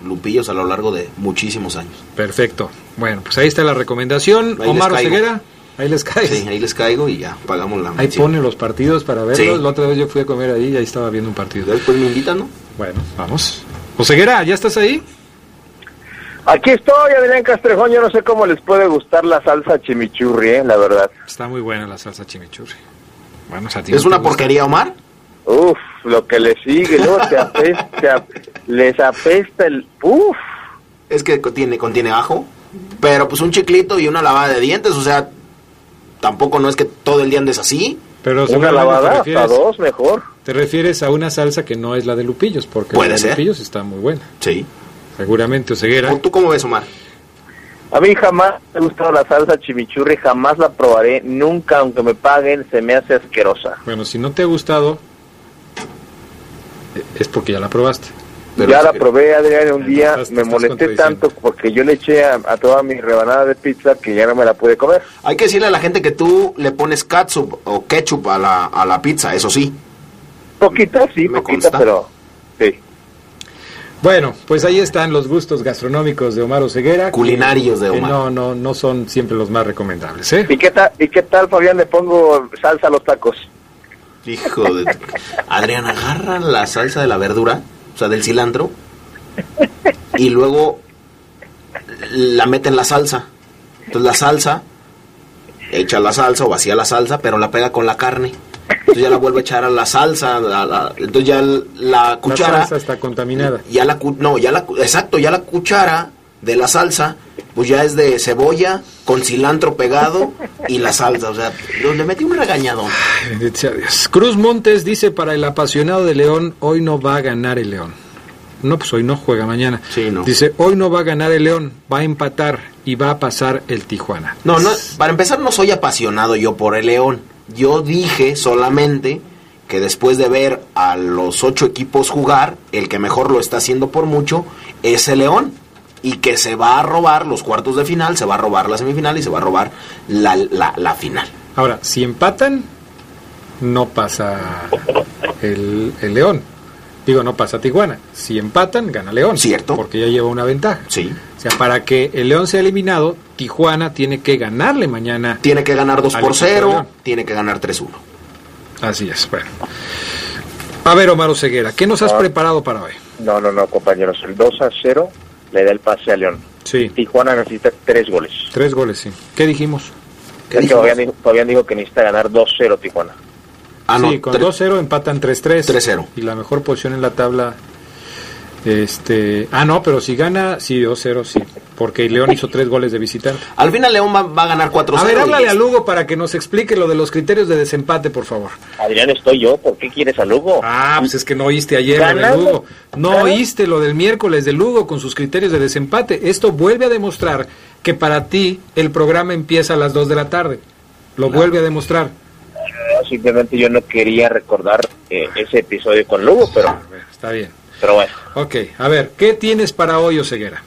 Lupillos a lo largo de muchísimos años. Perfecto. Bueno, pues ahí está la recomendación. Ahí Omar caigo. Ceguera, ahí les cae. Sí, ahí les caigo y ya pagamos la Ahí mención. pone los partidos para verlos. Sí. La otra vez yo fui a comer ahí y ahí estaba viendo un partido. Después me invitan, ¿no? Bueno, vamos. Oseguera, ¿ya estás ahí? Aquí estoy, Adrián Castrejón. Yo no sé cómo les puede gustar la salsa chimichurri, eh, la verdad. Está muy buena la salsa chimichurri. Bueno, o sea, ¿Es no una gusta. porquería, Omar? Uf, lo que le sigue, luego te apesta, les apesta el... Uf. Es que contiene, contiene ajo, pero pues un chiclito y una lavada de dientes, o sea, tampoco no es que todo el día andes así. Pero Una lavada, hasta dos mejor. Te refieres a una salsa que no es la de Lupillos, porque Puede la de ser. Lupillos está muy buena. Sí. Seguramente, Oseguera. ¿Tú cómo ves, Omar? A mí jamás me ha gustado la salsa chimichurri, jamás la probaré, nunca, aunque me paguen, se me hace asquerosa. Bueno, si no te ha gustado, eh, es porque ya la probaste. ya la probé, Adrián, un día estás- me molesté tanto porque yo le eché a, a toda mi rebanada de pizza que ya no me la pude comer. Hay que decirle a la gente que tú le pones catsup o ketchup a la, a la pizza, eso sí. Poquita, sí, Me poquita, consta. pero. Bueno, pues ahí están los gustos gastronómicos de Omar Ceguera. Culinarios de Omar. no, no, no son siempre los más recomendables, ¿eh? ¿Y qué tal, y qué tal Fabián, le pongo salsa a los tacos? Hijo de... Adrián, agarra la salsa de la verdura, o sea, del cilantro, y luego la mete en la salsa. Entonces la salsa, echa la salsa o vacía la salsa, pero la pega con la carne. Entonces ya la vuelve a echar a la salsa, la- la- entonces ya la cuchara... La salsa está contaminada. ya la no ya la exacto ya la cuchara de la salsa pues ya es de cebolla con cilantro pegado y la salsa o sea le metí un regañadón. Cruz Montes dice para el apasionado de León, hoy no va a ganar el León. No, pues hoy no juega mañana. Sí, no. Dice, hoy no va a ganar el León, va a empatar y va a pasar el Tijuana. no no para empezar no soy apasionado yo por el León yo dije solamente que después de ver a los ocho equipos jugar el que mejor lo está haciendo por mucho es el León y que se va a robar los cuartos de final, se va a robar la semifinal y se va a robar la, la, final. Ahora, si empatan, no pasa el, el León. Digo, no pasa Tijuana. Si empatan, gana León. Cierto. Porque ya lleva una ventaja. Sí. O sea, para que el León sea eliminado, Tijuana tiene que ganarle mañana. Tiene que ganar 2 al por equipo de 0, León. tiene que ganar 3-1. Así es, bueno. A ver, Omar Ceguera, ¿qué nos has Ah. preparado para hoy? No, no, no, compañeros. El 2 a 0 le da el pase a León. Sí. Tijuana necesita tres goles. Tres goles, sí. ¿Qué dijimos? Es que Fabián dijo, Fabián dijo que necesita ganar 2-0 Tijuana. Ah, no, sí, con tre- 2-0 empatan 3-3. 3-0. Y la mejor posición en la tabla. Este. Ah, no, pero si gana, sí, 2-0, sí. Porque León hizo tres goles de visitante. Al final León va, va a ganar 4-0. A ver, y háblale a. Lugo para que nos explique lo de los criterios de desempate, por favor. Adrián, estoy yo. ¿Por qué quieres a Lugo? Ah, pues es que no oíste ayer lo de. Lugo. No oíste lo del miércoles de Lugo con sus criterios de desempate. Esto vuelve a demostrar que para ti el programa empieza a las 2 de la tarde. Lo vuelve a demostrar. Simplemente yo no quería recordar eh, ese episodio con Lugo, pero, Está bien. pero bueno. Ok, a ver, ¿qué tienes para hoy, Oseguera?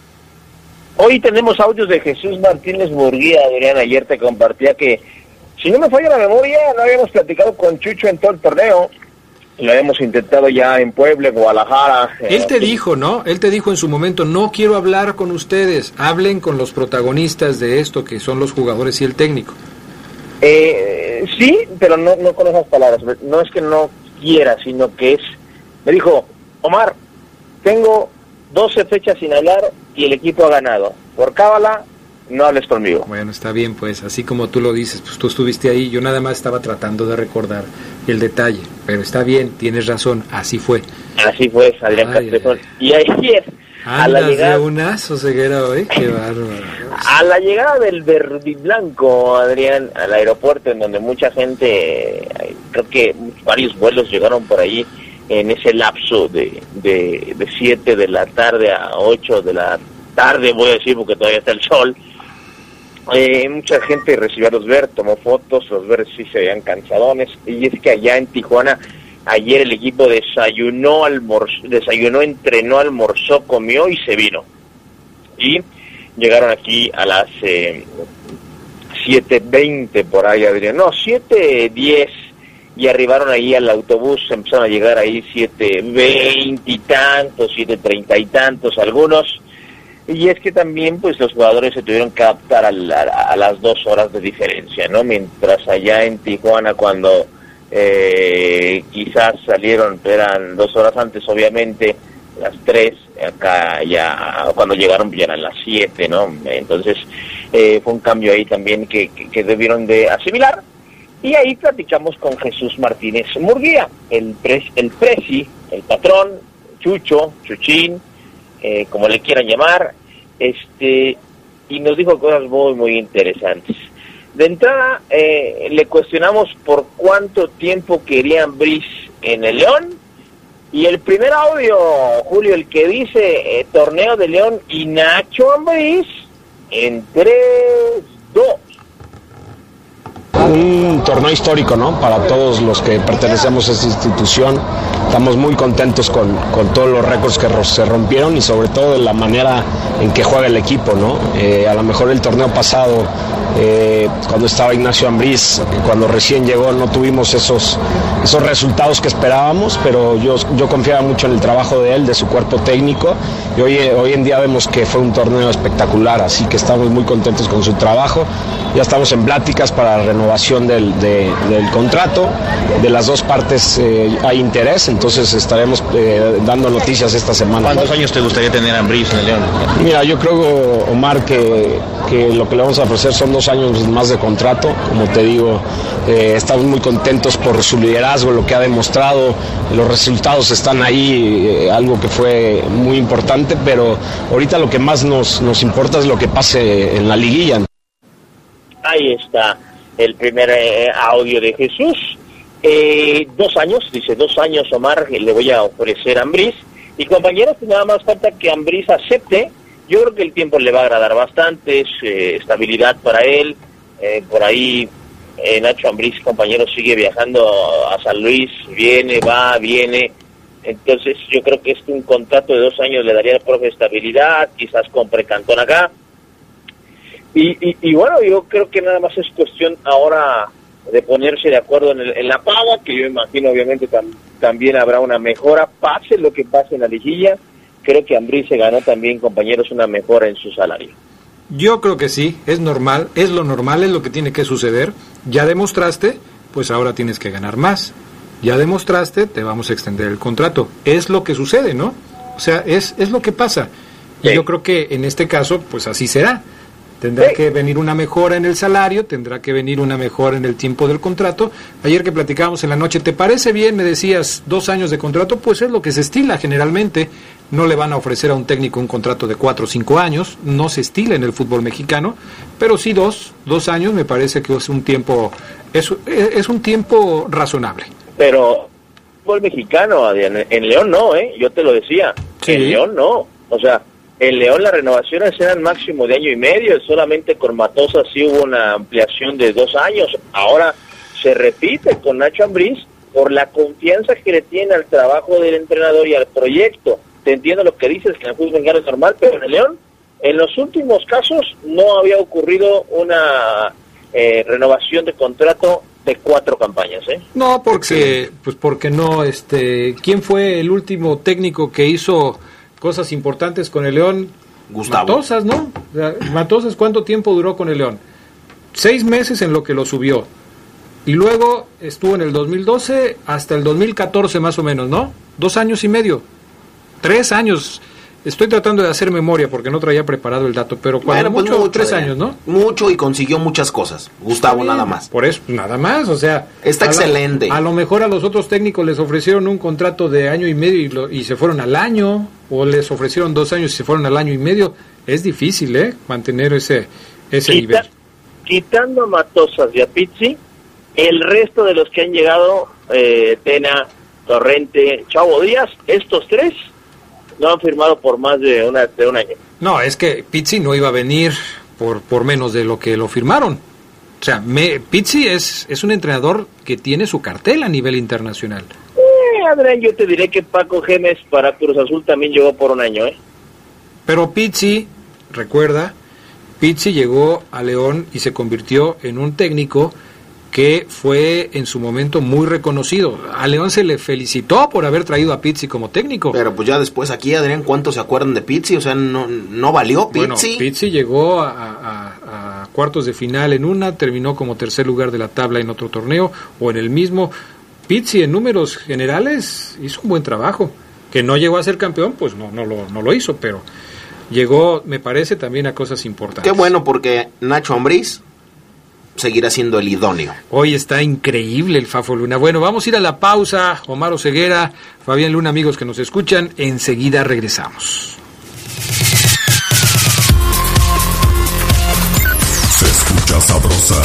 Hoy tenemos audios de Jesús Martínez Burguía, Adrián. Ayer te compartía que, si no me falla la memoria, no habíamos platicado con Chucho en todo el torneo. Lo habíamos intentado ya en Puebla, en Guadalajara. Él te dijo, ¿no? Él te dijo en su momento, no quiero hablar con ustedes, hablen con los protagonistas de esto, que son los jugadores y el técnico. Eh, sí, pero no, no con esas palabras. No es que no quiera, sino que es... Me dijo, Omar, tengo 12 fechas sin hablar y el equipo ha ganado. Por cábala, no hables conmigo. Bueno, está bien, pues, así como tú lo dices, pues tú estuviste ahí, yo nada más estaba tratando de recordar el detalle, pero está bien, tienes razón, así fue. Así fue, Adrián Ay, Castrejón. Y ayer, a la llegada... de unazo, ceguera hoy, qué bárbaro. A la llegada del verdiblanco, Adrián, al aeropuerto, en donde mucha gente, creo que varios vuelos llegaron por ahí en ese lapso de, de, de 7 de la tarde a 8 de la tarde, voy a decir, porque todavía está el sol. Eh, mucha gente recibió a los ver, tomó fotos, los ver sí se veían cansadones. Y es que allá en Tijuana, ayer el equipo desayunó, almorzó, desayunó, entrenó, almorzó, comió y se vino. Y llegaron aquí a las eh, 7.20 por ahí, Adrián. No, 7.10 y arribaron ahí al autobús, empezaron a llegar ahí 7.20 y tantos, 7.30 y tantos algunos. Y es que también pues los jugadores se tuvieron que adaptar a, a las dos horas de diferencia, ¿no? Mientras allá en Tijuana cuando eh, quizás salieron, eran dos horas antes obviamente, las tres, acá ya cuando llegaron ya eran las siete, ¿no? Entonces eh, fue un cambio ahí también que, que, debieron de asimilar. Y ahí platicamos con Jesús Martínez Murguía, el, pres, el presi, el patrón, Chucho, Chuchín, eh, como le quieran llamar, este, y nos dijo cosas muy, muy interesantes. De entrada, eh, le cuestionamos por cuánto tiempo querían Brice en el León, y el primer audio, Julio, el que dice eh, torneo de León y Nacho Ambriz, en 3, 2. Un torneo histórico, ¿no? Para todos los que pertenecemos a esta institución. Estamos muy contentos con, con todos los récords que se rompieron y sobre todo de la manera en que juega el equipo, ¿no? Eh, a lo mejor el torneo pasado, eh, cuando estaba Ignacio Ambriz, cuando recién llegó, no tuvimos esos, esos resultados que esperábamos, pero yo, yo confiaba mucho en el trabajo de él, de su cuerpo técnico, y hoy, hoy en día vemos que fue un torneo espectacular, así que estamos muy contentos con su trabajo. Ya estamos en pláticas para la renovación del, de- del contrato. De las dos partes eh, hay interés, entonces estaremos eh, dando noticias esta semana. ¿Cuántos años te gustaría tener a Ambriz en el León? Mira, yo creo, Omar, que, que lo que le vamos a ofrecer son dos años más de contrato. Como te digo, eh, estamos muy contentos por su liderazgo, lo que ha demostrado. Los resultados están ahí, eh, algo que fue muy importante, pero ahorita lo que más nos, nos importa es lo que pase en la liguilla. Ahí está el primer eh, audio de Jesús. Eh, dos años, dice, dos años Omar, que le voy a ofrecer a Ambriz. Y compañeros, pues nada más falta que Ambriz acepte. Yo creo que el tiempo le va a agradar bastante, es eh, estabilidad para él. Eh, por ahí eh, Nacho Ambriz, compañero, sigue viajando a San Luis, viene, va, viene. Entonces yo creo que este un contrato de dos años le daría al profe estabilidad, quizás compre Cantón acá. Y, y, y bueno, yo creo que nada más es cuestión ahora de ponerse de acuerdo en, el- en la paga, que yo imagino obviamente tam- también habrá una mejora, pase lo que pase en la liguilla. Creo que Ambrí se ganó también, compañeros, una mejora en su salario. Yo creo que sí, es normal, es lo normal, es lo que tiene que suceder. Ya demostraste, pues ahora tienes que ganar más. Ya demostraste, te vamos a extender el contrato. Es lo que sucede, ¿no? O sea, es, es lo que pasa. Y yo creo que en este caso, pues así será. Tendrá que venir una mejora en el salario, tendrá que venir una mejora en el tiempo del contrato. Ayer que platicábamos en la noche, ¿te parece bien? Me decías dos años de contrato, pues es lo que se estila generalmente. No le van a ofrecer a un técnico un contrato de cuatro o cinco años, no se estila en el fútbol mexicano, pero sí dos, dos años me parece que es un tiempo, es, es un tiempo razonable. Pero fútbol mexicano, Adrián, en León no, ¿eh? Yo te lo decía. En León no. O sea, en León las renovaciones eran máximo de año y medio, solamente con Matosa sí hubo una ampliación de dos años. Ahora se repite con Nacho Ambriz por la confianza que le tiene al trabajo del entrenador y al proyecto. Te entiendo lo que dices, que en el fútbol mexicano es normal, pero en el León, en los últimos casos no había ocurrido una eh, renovación de contrato de cuatro campañas, ¿eh? No, porque, pues porque no, este, ¿quién fue el último técnico que hizo cosas importantes con el León? Gustavo. Matosas, ¿no? Matosas, ¿cuánto tiempo duró con el León? Seis meses en lo que lo subió. Y luego estuvo en el 2012 hasta el 2014 más o menos, ¿no? Dos años y medio. Tres años. Estoy tratando de hacer memoria porque no traía preparado el dato, pero cuando Bueno, pues mucho, mucho, tres Adrián. años, ¿no? Mucho y consiguió muchas cosas. Gustavo nada más. Por eso, nada más, o sea. Está a lo- excelente. a lo mejor a los otros técnicos les ofrecieron un contrato de año y medio y, lo- y se fueron al año, o les ofrecieron dos años y se fueron al año y medio. Es difícil, ¿eh? Mantener ese, ese Quita- nivel. quitando a Matosas y a Pizzi, el resto de los que han llegado, eh, Tena, Torrente, Chavo Díaz, estos tres no han firmado por más de, una, de un año. No, es que Pizzi no iba a venir por, por menos de lo que lo firmaron. O sea, me, Pizzi es, es un entrenador que tiene su cartel a nivel internacional. Eh, Adrián, yo te diré que Paco Gemes para Cruz Azul también llegó por un año, ¿eh? Pero Pizzi, recuerda, Pizzi llegó a León y se convirtió en un técnico que fue en su momento muy reconocido. A León se le felicitó por haber traído a Pizzi como técnico. Pero pues ya después aquí, Adrián, ¿cuántos se acuerdan de Pizzi? O sea, no, no valió Bueno, Pizzi. Pizzi llegó a, a- a cuartos de final en una, terminó como tercer lugar de la tabla en otro torneo o en el mismo. Pizzi en números generales hizo un buen trabajo. Que no llegó a ser campeón, pues no, no, lo, no lo hizo, pero llegó, me parece, también a cosas importantes. Qué bueno porque Nacho Ambriz seguirá siendo el idóneo. Hoy está increíble el Fafo Luna. Bueno, vamos a ir a la pausa. Omar Ceguera, Fabián Luna, amigos que nos escuchan, enseguida regresamos. Se escucha sabrosa,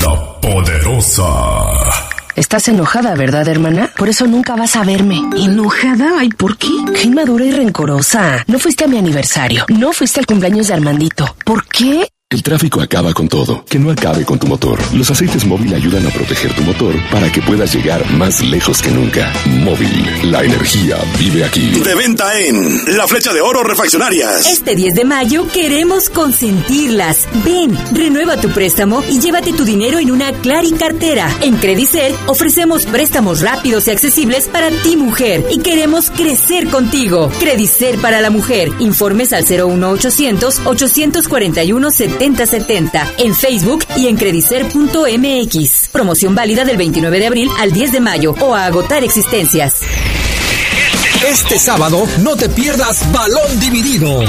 la poderosa. Estás enojada, ¿verdad, hermana? Por eso nunca vas a verme. ¿Enojada? Ay, ¿por qué? Qué inmadura y rencorosa. No fuiste a mi aniversario. No fuiste al cumpleaños de Armandito. ¿Por qué? El tráfico acaba con todo. Que no acabe con tu motor. Los aceites móvil ayudan a proteger tu motor para que puedas llegar más lejos que nunca. Móvil, la energía vive aquí. De venta en La Flecha de Oro Refaccionarias. Este 10 de mayo queremos consentirlas. Ven, renueva tu préstamo y llévate tu dinero en una Clari cartera. En Credicer ofrecemos préstamos rápidos y accesibles para ti mujer y queremos crecer contigo. Credicer para la mujer. Informes al 01800 841 70 7070 en Facebook y en credicer.mx. Promoción válida del 29 de abril al 10 de mayo o a agotar existencias. Este sábado no te pierdas Balón Dividido.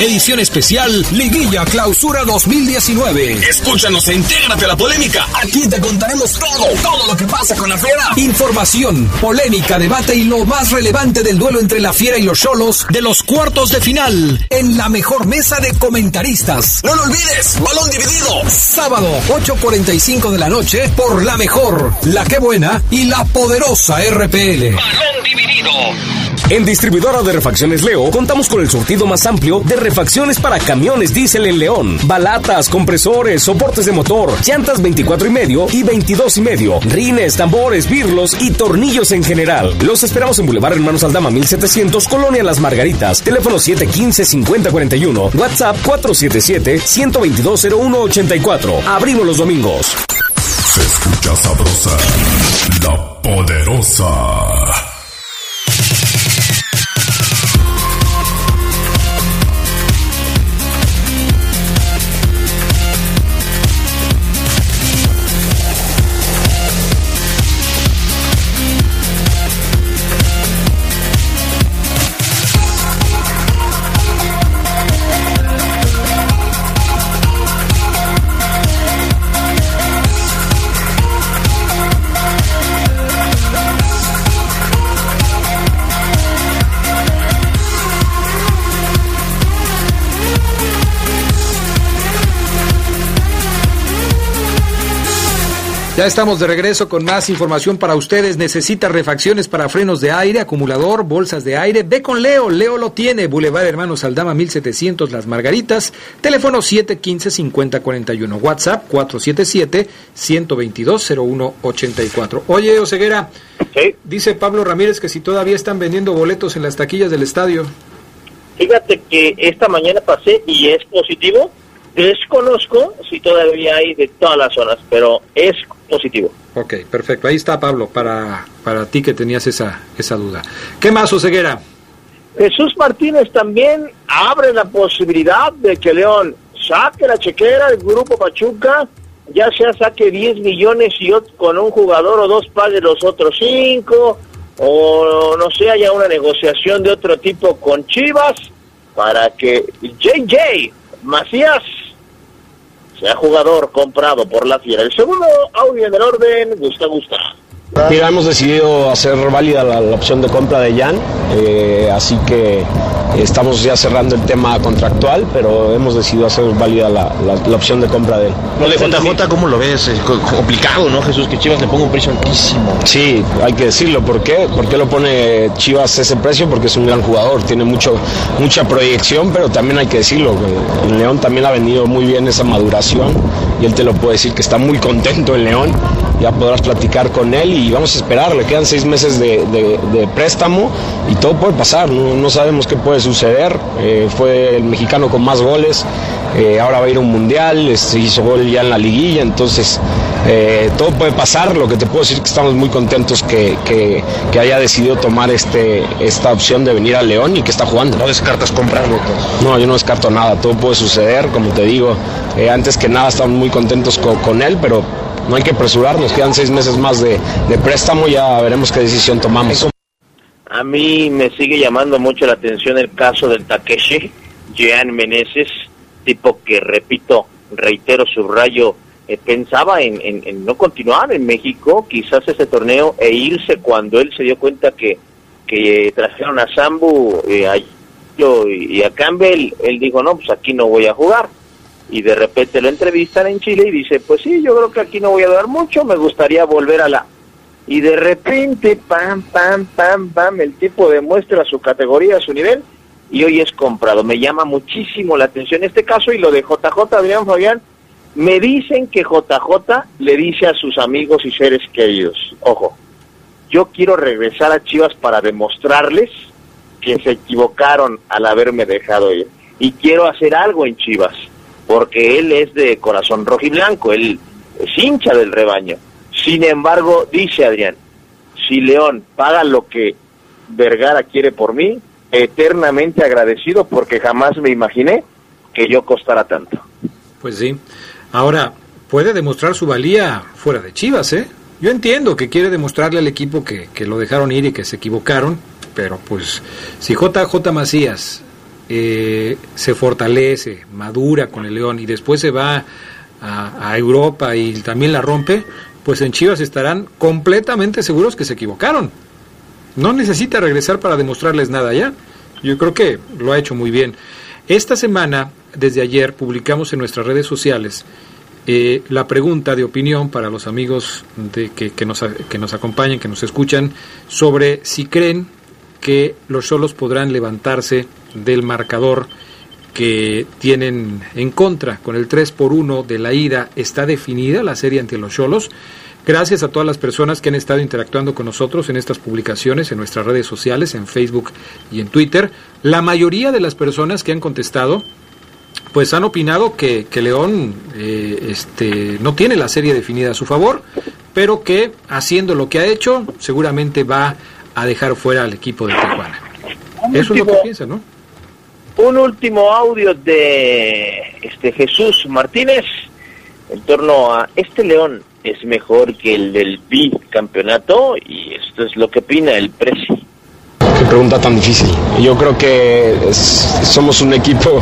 Edición especial Liguilla Clausura 2019. Escúchanos e intégrate a la polémica. Aquí te contaremos todo, todo lo que pasa con la fiera. Información, polémica, debate y lo más relevante del duelo entre la fiera y los cholos de los cuartos de final en la mejor mesa de comentaristas. No lo olvides, balón dividido. Sábado, 8.45 de la noche por la mejor, la que buena y la poderosa RPL. Balón dividido. En distribuidora de refacciones Leo contamos con el surtido más amplio de refacciones para camiones diésel en León, balatas, compresores, soportes de motor, llantas 24 y medio y 22 y medio, rines, tambores, birlos y tornillos en general. Los esperamos en Boulevard Hermanos Aldama 1700, Colonia Las Margaritas, teléfono 715-5041, WhatsApp 477-122-0184. Abrimos los domingos. Se escucha sabrosa, la poderosa. Ya estamos de regreso con más información para ustedes. Necesita refacciones para frenos de aire, acumulador, bolsas de aire. Ve con Leo. Leo lo tiene. Boulevard Hermanos Aldama 1700 Las Margaritas. Teléfono 715-5041. WhatsApp 477-122-0184. Oye, Oseguera. Dice Pablo Ramírez que si todavía están vendiendo boletos en las taquillas del estadio. Fíjate que esta mañana pasé y es positivo. Desconozco si todavía hay de todas las zonas, pero es positivo. Ok, perfecto. Ahí está Pablo, para, para ti que tenías esa, esa duda. ¿Qué más, Oseguera? Jesús Martínez también abre la posibilidad de que León saque la chequera, el grupo Pachuca, ya sea saque 10 millones y con un jugador o dos pague los otros 5, o no sé, haya una negociación de otro tipo con Chivas para que JJ Macías sea jugador comprado por la fiera. El segundo audio en el orden, gusta, gusta. Mira, hemos decidido hacer válida la, la opción de compra de Jan, eh, así que estamos ya cerrando el tema contractual, pero hemos decidido hacer válida la, la- la opción de compra de él. Lo de JJ, ¿cómo lo ves? Es co- complicado, ¿no, Jesús? Que Chivas le ponga un precio altísimo. Sí, hay que decirlo. ¿Por qué? ¿Por qué lo pone Chivas ese precio? Porque es un gran jugador, tiene mucho, mucha proyección, pero también hay que decirlo. En León también ha venido muy bien esa maduración y él te lo puede decir que está muy contento en León. Ya podrás platicar con él y vamos a esperar. Le quedan seis meses de, de- de préstamo y todo puede pasar. No, no sabemos qué puede suceder. Eh, fue el mexicano con más goles. Eh, ahora va a ir a un mundial. Se hizo gol ya en la liguilla. Entonces, eh, todo puede pasar. Lo que te puedo decir es que estamos muy contentos que, que- que haya decidido tomar este, esta opción de venir a León y que está jugando. No descartas comprarlo. No, yo no descarto nada. Todo puede suceder. Como te digo, antes que nada estamos muy contentos co- con, él, pero no hay que apresurarnos. Quedan seis meses más de, de préstamo. Ya veremos qué decisión tomamos. A mí me sigue llamando mucho la atención el caso del Takeshi, Jean Meneses, tipo que, repito, reitero, subrayo, eh, pensaba en, no continuar en México, quizás ese torneo, e irse cuando él se dio cuenta que, que eh, trajeron a Sambu eh, y a Campbell, él dijo, no, pues aquí no voy a jugar. Y de repente lo entrevistan en Chile y dice, pues sí, yo creo que aquí no voy a durar mucho, me gustaría volver a la y de repente, pam, pam, pam, pam, el tipo demuestra su categoría, su nivel, y hoy es comprado. Me llama muchísimo la atención este caso y lo de JJ Adrián Fabián. Me dicen que JJ le dice a sus amigos y seres queridos, ojo, yo quiero regresar a Chivas para demostrarles que se equivocaron al haberme dejado ir. Y quiero hacer algo en Chivas, porque él es de corazón rojo y blanco, él es hincha del rebaño. Sin embargo, dice Adrián, si León paga lo que Vergara quiere por mí, eternamente agradecido porque jamás me imaginé que yo costara tanto. Pues sí. Ahora, puede demostrar su valía fuera de Chivas, ¿eh? Yo entiendo que quiere demostrarle al equipo que, que lo dejaron ir y que se equivocaron, pero pues si JJ Macías eh, se fortalece, madura con el León y después se va a, Europa y también la rompe, pues en Chivas estarán completamente seguros que se equivocaron. No necesita regresar para demostrarles nada ya. Yo creo que lo ha hecho muy bien. Esta semana, desde ayer, publicamos en nuestras redes sociales eh, la pregunta de opinión para los amigos de, que, que, nos, que nos acompañan, que nos escuchan, sobre si creen que los solos podrán levantarse del marcador que tienen en contra con el 3 por 1 de la ida. Está definida la serie ante los solos. Gracias a todas las personas que han estado interactuando con nosotros en estas publicaciones, en nuestras redes sociales, en Facebook y en Twitter. La mayoría de las personas que han contestado, pues han opinado que, que León eh, este, no tiene la serie definida a su favor, pero que haciendo lo que ha hecho, seguramente va a dejar fuera al equipo de Tijuana. Un Eso es lo que piensa, ¿no? Un último audio de este Jesús Martínez en torno a este León es mejor que el del bicampeonato y esto es lo que opina el precio. Qué pregunta tan difícil. Yo creo que es- somos un equipo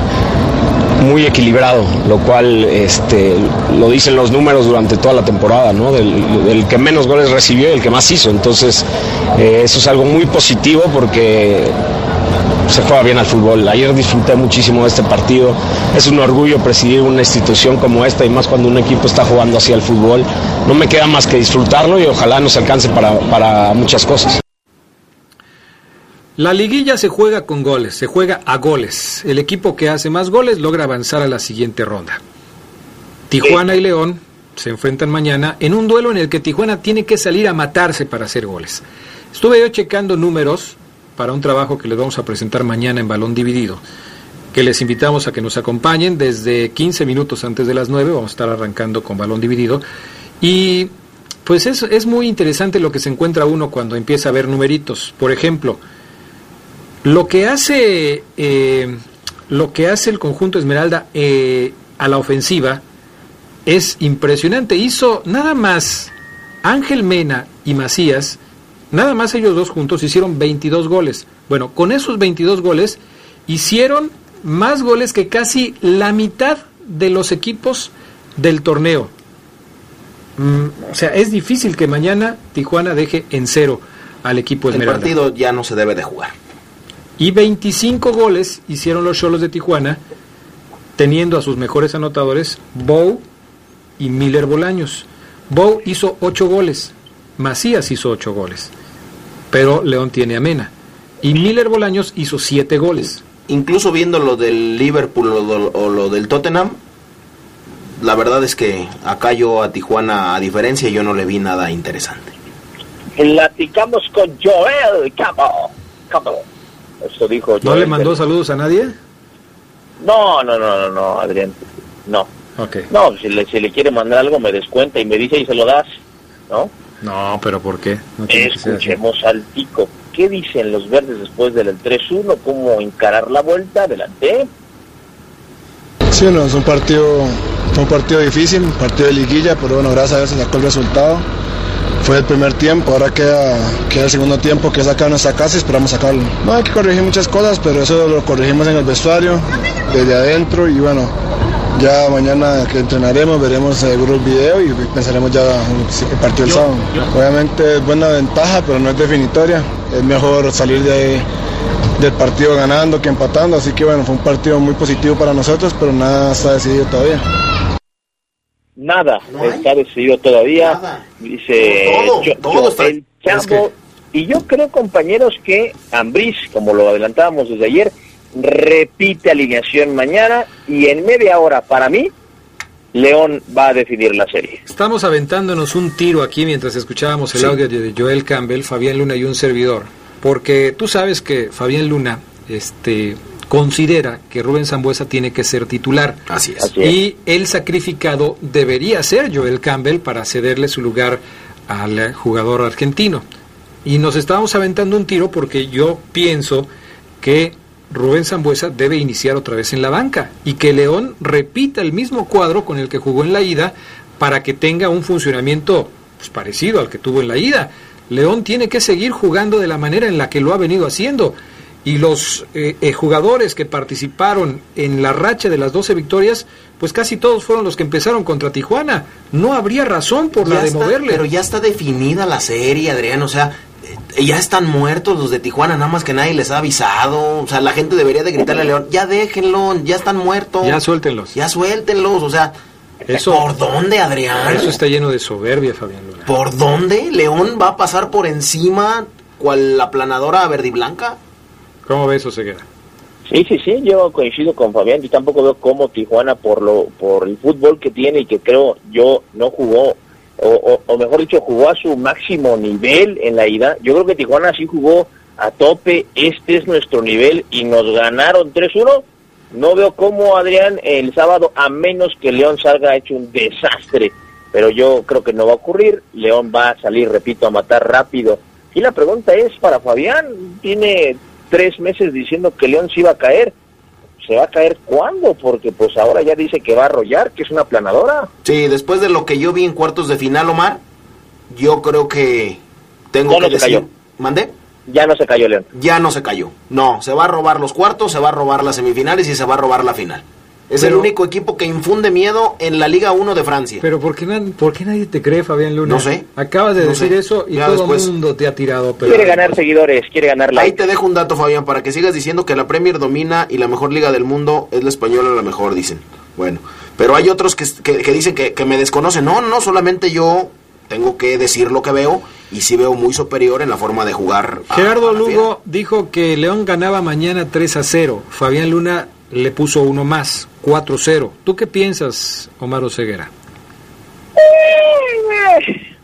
muy equilibrado, lo cual este, lo dicen los números durante toda la temporada, ¿no? Del, que menos goles recibió y el que más hizo. Entonces, eh, eso es algo muy positivo porque se juega bien al fútbol. Ayer disfruté muchísimo de este partido. Es un orgullo presidir una institución como esta y más cuando un equipo está jugando hacia el fútbol. No me queda más que disfrutarlo y ojalá nos alcance para, para muchas cosas. La liguilla se juega con goles, se juega a goles. El equipo que hace más goles logra avanzar a la siguiente ronda. Tijuana y León se enfrentan mañana en un duelo en el que Tijuana tiene que salir a matarse para hacer goles. Estuve yo checando números para un trabajo que les vamos a presentar mañana en Balón Dividido, que les invitamos a que nos acompañen desde 15 minutos antes de las 9, vamos a estar arrancando con Balón Dividido. Y pues es, es muy interesante lo que se encuentra uno cuando empieza a ver numeritos. Por ejemplo, lo que hace eh, lo que hace el conjunto Esmeralda eh, a la ofensiva es impresionante. Hizo nada más Ángel Mena y Macías, nada más ellos dos juntos hicieron 22 goles. Bueno, con esos 22 goles hicieron más goles que casi la mitad de los equipos del torneo. Mm, o sea, es difícil que mañana Tijuana deje en cero al equipo El Esmeralda. partido ya no se debe de jugar. Y 25 goles hicieron los Cholos de Tijuana, teniendo a sus mejores anotadores Bow y Miller Bolaños. Bow hizo 8 goles, Macías hizo 8 goles, pero León tiene a Mena. Y Miller Bolaños hizo 7 goles. Incluso viendo lo del Liverpool o lo, o lo del Tottenham, la verdad es que acá yo a Tijuana, a diferencia, yo no le vi nada interesante. Platicamos con Joel Cabo. Cabo. Eso dijo ¿No Joel, le mandó saludos a nadie? No, no, no, no, no, Adrián. No. Ok. No, si le, si le quiere mandar algo me descuenta y me dice y se lo das, ¿no? No, pero ¿por qué? No. Escuchemos al Tico. ¿Qué dicen los verdes después del 3-1? ¿Cómo encarar la vuelta? Adelante. Sí, no, es un partido, fue un partido difícil, un partido de liguilla, pero bueno, gracias a Dios se sacó el resultado. Fue el primer tiempo, ahora queda, queda el segundo tiempo que es acá en nuestra casa y esperamos sacarlo. No hay que corregir muchas cosas, pero eso lo corregimos en el vestuario, desde adentro y bueno, ya mañana que entrenaremos veremos seguro el video y pensaremos ya el partido del sábado. Obviamente es buena ventaja, pero no es definitoria. Es mejor salir de ahí del partido ganando que empatando, así que bueno, fue un partido muy positivo para nosotros, pero nada está decidido todavía. Nada, está decidido todavía. Dice Todo, yo- todo yo- está- el Chavo. Y yo creo, compañeros, que Ambriz, como lo adelantábamos desde ayer, repite alineación mañana y en media hora para mí León va a definir la serie. Estamos aventándonos un tiro aquí mientras escuchábamos el Sí. audio de Joel Campbell, Fabián Luna y un servidor, porque tú sabes que Fabián Luna este, considera que Rubén Zambuesa tiene que ser titular. Así es. Y el sacrificado debería ser Joel Campbell para cederle su lugar al jugador argentino. Y nos estábamos aventando un tiro porque yo pienso que Rubén Zambuesa debe iniciar otra vez en la banca y que León repita el mismo cuadro con el que jugó en la ida para que tenga un funcionamiento pues, parecido al que tuvo en la ida. León tiene que seguir jugando de la manera en la que lo ha venido haciendo. Y los eh, eh, jugadores que participaron en la racha de las 12 victorias, pues casi todos fueron los que empezaron contra Tijuana. No habría razón por la de está, moverle. Pero ya está definida la serie, Adrián. O sea, eh, ya están muertos los de Tijuana, nada más que nadie les ha avisado. O sea, la gente debería de gritarle a León, ya déjenlo, ya están muertos. Ya suéltenlos. Ya suéltenlos. O sea, Eso- ¿por dónde, Adrián? Eso está lleno de soberbia, Fabián Luna. ¿Por dónde? ¿León va a pasar por encima cual la planadora verde y blanca? ¿Cómo ves, Oseguera? Sí, sí, sí, yo coincido con Fabián, yo tampoco veo cómo Tijuana por lo por el fútbol que tiene y que creo yo no jugó o, o- mejor dicho jugó a su máximo nivel en la ida. Yo creo que Tijuana sí jugó a tope, este es nuestro nivel y nos ganaron 3-1. No veo cómo Adrián el sábado a menos que León salga hecho un desastre, pero yo creo que no va a ocurrir. León va a salir, repito, a matar rápido. Y la pregunta es para Fabián, tiene tres meses diciendo que León se iba a caer. ¿Se va a caer cuándo? Porque pues ahora ya dice que va a arrollar, que es una planadora. Sí, después de lo que yo vi en cuartos de final, Omar, yo creo que tengo Ya que no se cayó. ¿Mandé? Ya no se cayó León. Ya no se cayó. No, se va a robar los cuartos, se va a robar las semifinales y se va a robar la final. Es el único equipo que infunde miedo en la Liga 1 de Francia. Pero ¿por qué, por qué nadie te cree, Fabián Luna? No sé. Acabas de No decir sé. eso y Ya todo el mundo te ha tirado. Pero... Quiere ganar seguidores, quiere ganar Ahí likes. te dejo un dato, Fabián, para que sigas diciendo que la Premier domina y la mejor liga del mundo es la española la mejor, dicen. Bueno, pero hay otros que, que- que dicen que, que me desconocen. No, no, solamente yo tengo que decir lo que veo y sí veo muy superior en la forma de jugar. a- Gerardo a la fiera. Lugo dijo que León ganaba mañana 3 a 0. Fabián Luna le puso uno más, 4 a 0. ¿Tú qué piensas, Omar Oseguera?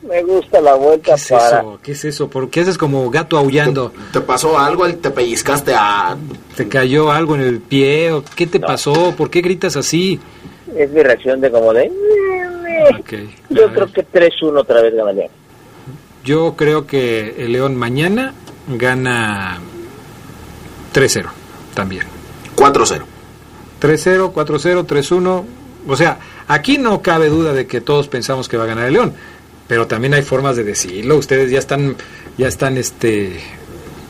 Me gusta la vuelta ¿Qué es para... eso? ¿Qué es eso? ¿Por qué haces como gato aullando? ¿Te pasó algo? ¿Te pellizcaste a...? ¿Te cayó algo en el pie? ¿O ¿Qué te pasó? ¿Por qué gritas así? Es mi reacción de como de... Ok. Yo creo que 3-1 otra vez gana León. Yo creo que el León mañana gana 3-0 también. 4-0. 3-0, 4-0, 3-1. O sea, aquí no cabe duda de que todos pensamos que va a ganar el León, pero también hay formas de decirlo. Ustedes ya están, ya están, este,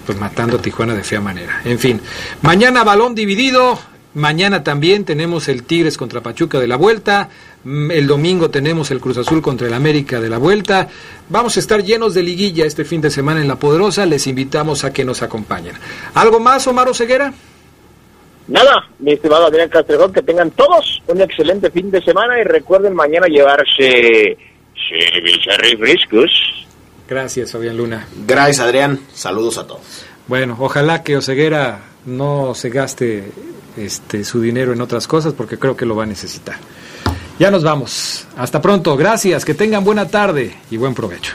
pues matando a Tijuana de fea manera. En fin, mañana balón dividido. Mañana también tenemos el Tigres contra Pachuca de la vuelta. Mm, El domingo tenemos el Cruz Azul contra el América de la vuelta. Vamos a estar llenos de liguilla este fin de semana en La Poderosa. Les invitamos a que nos acompañen. ¿Algo más, Omar Ceguera? Nada, mi estimado Adrián Castrejón, que tengan todos un excelente fin de semana y recuerden mañana llevarse cerveza refrescos. Gracias, Fabián Luna. Gracias, Adrián. Saludos a todos. Bueno, ojalá que Oseguera no se gaste este, su dinero en otras cosas porque creo que lo va a necesitar. Ya nos vamos. Hasta pronto. Gracias. Que tengan buena tarde y buen provecho.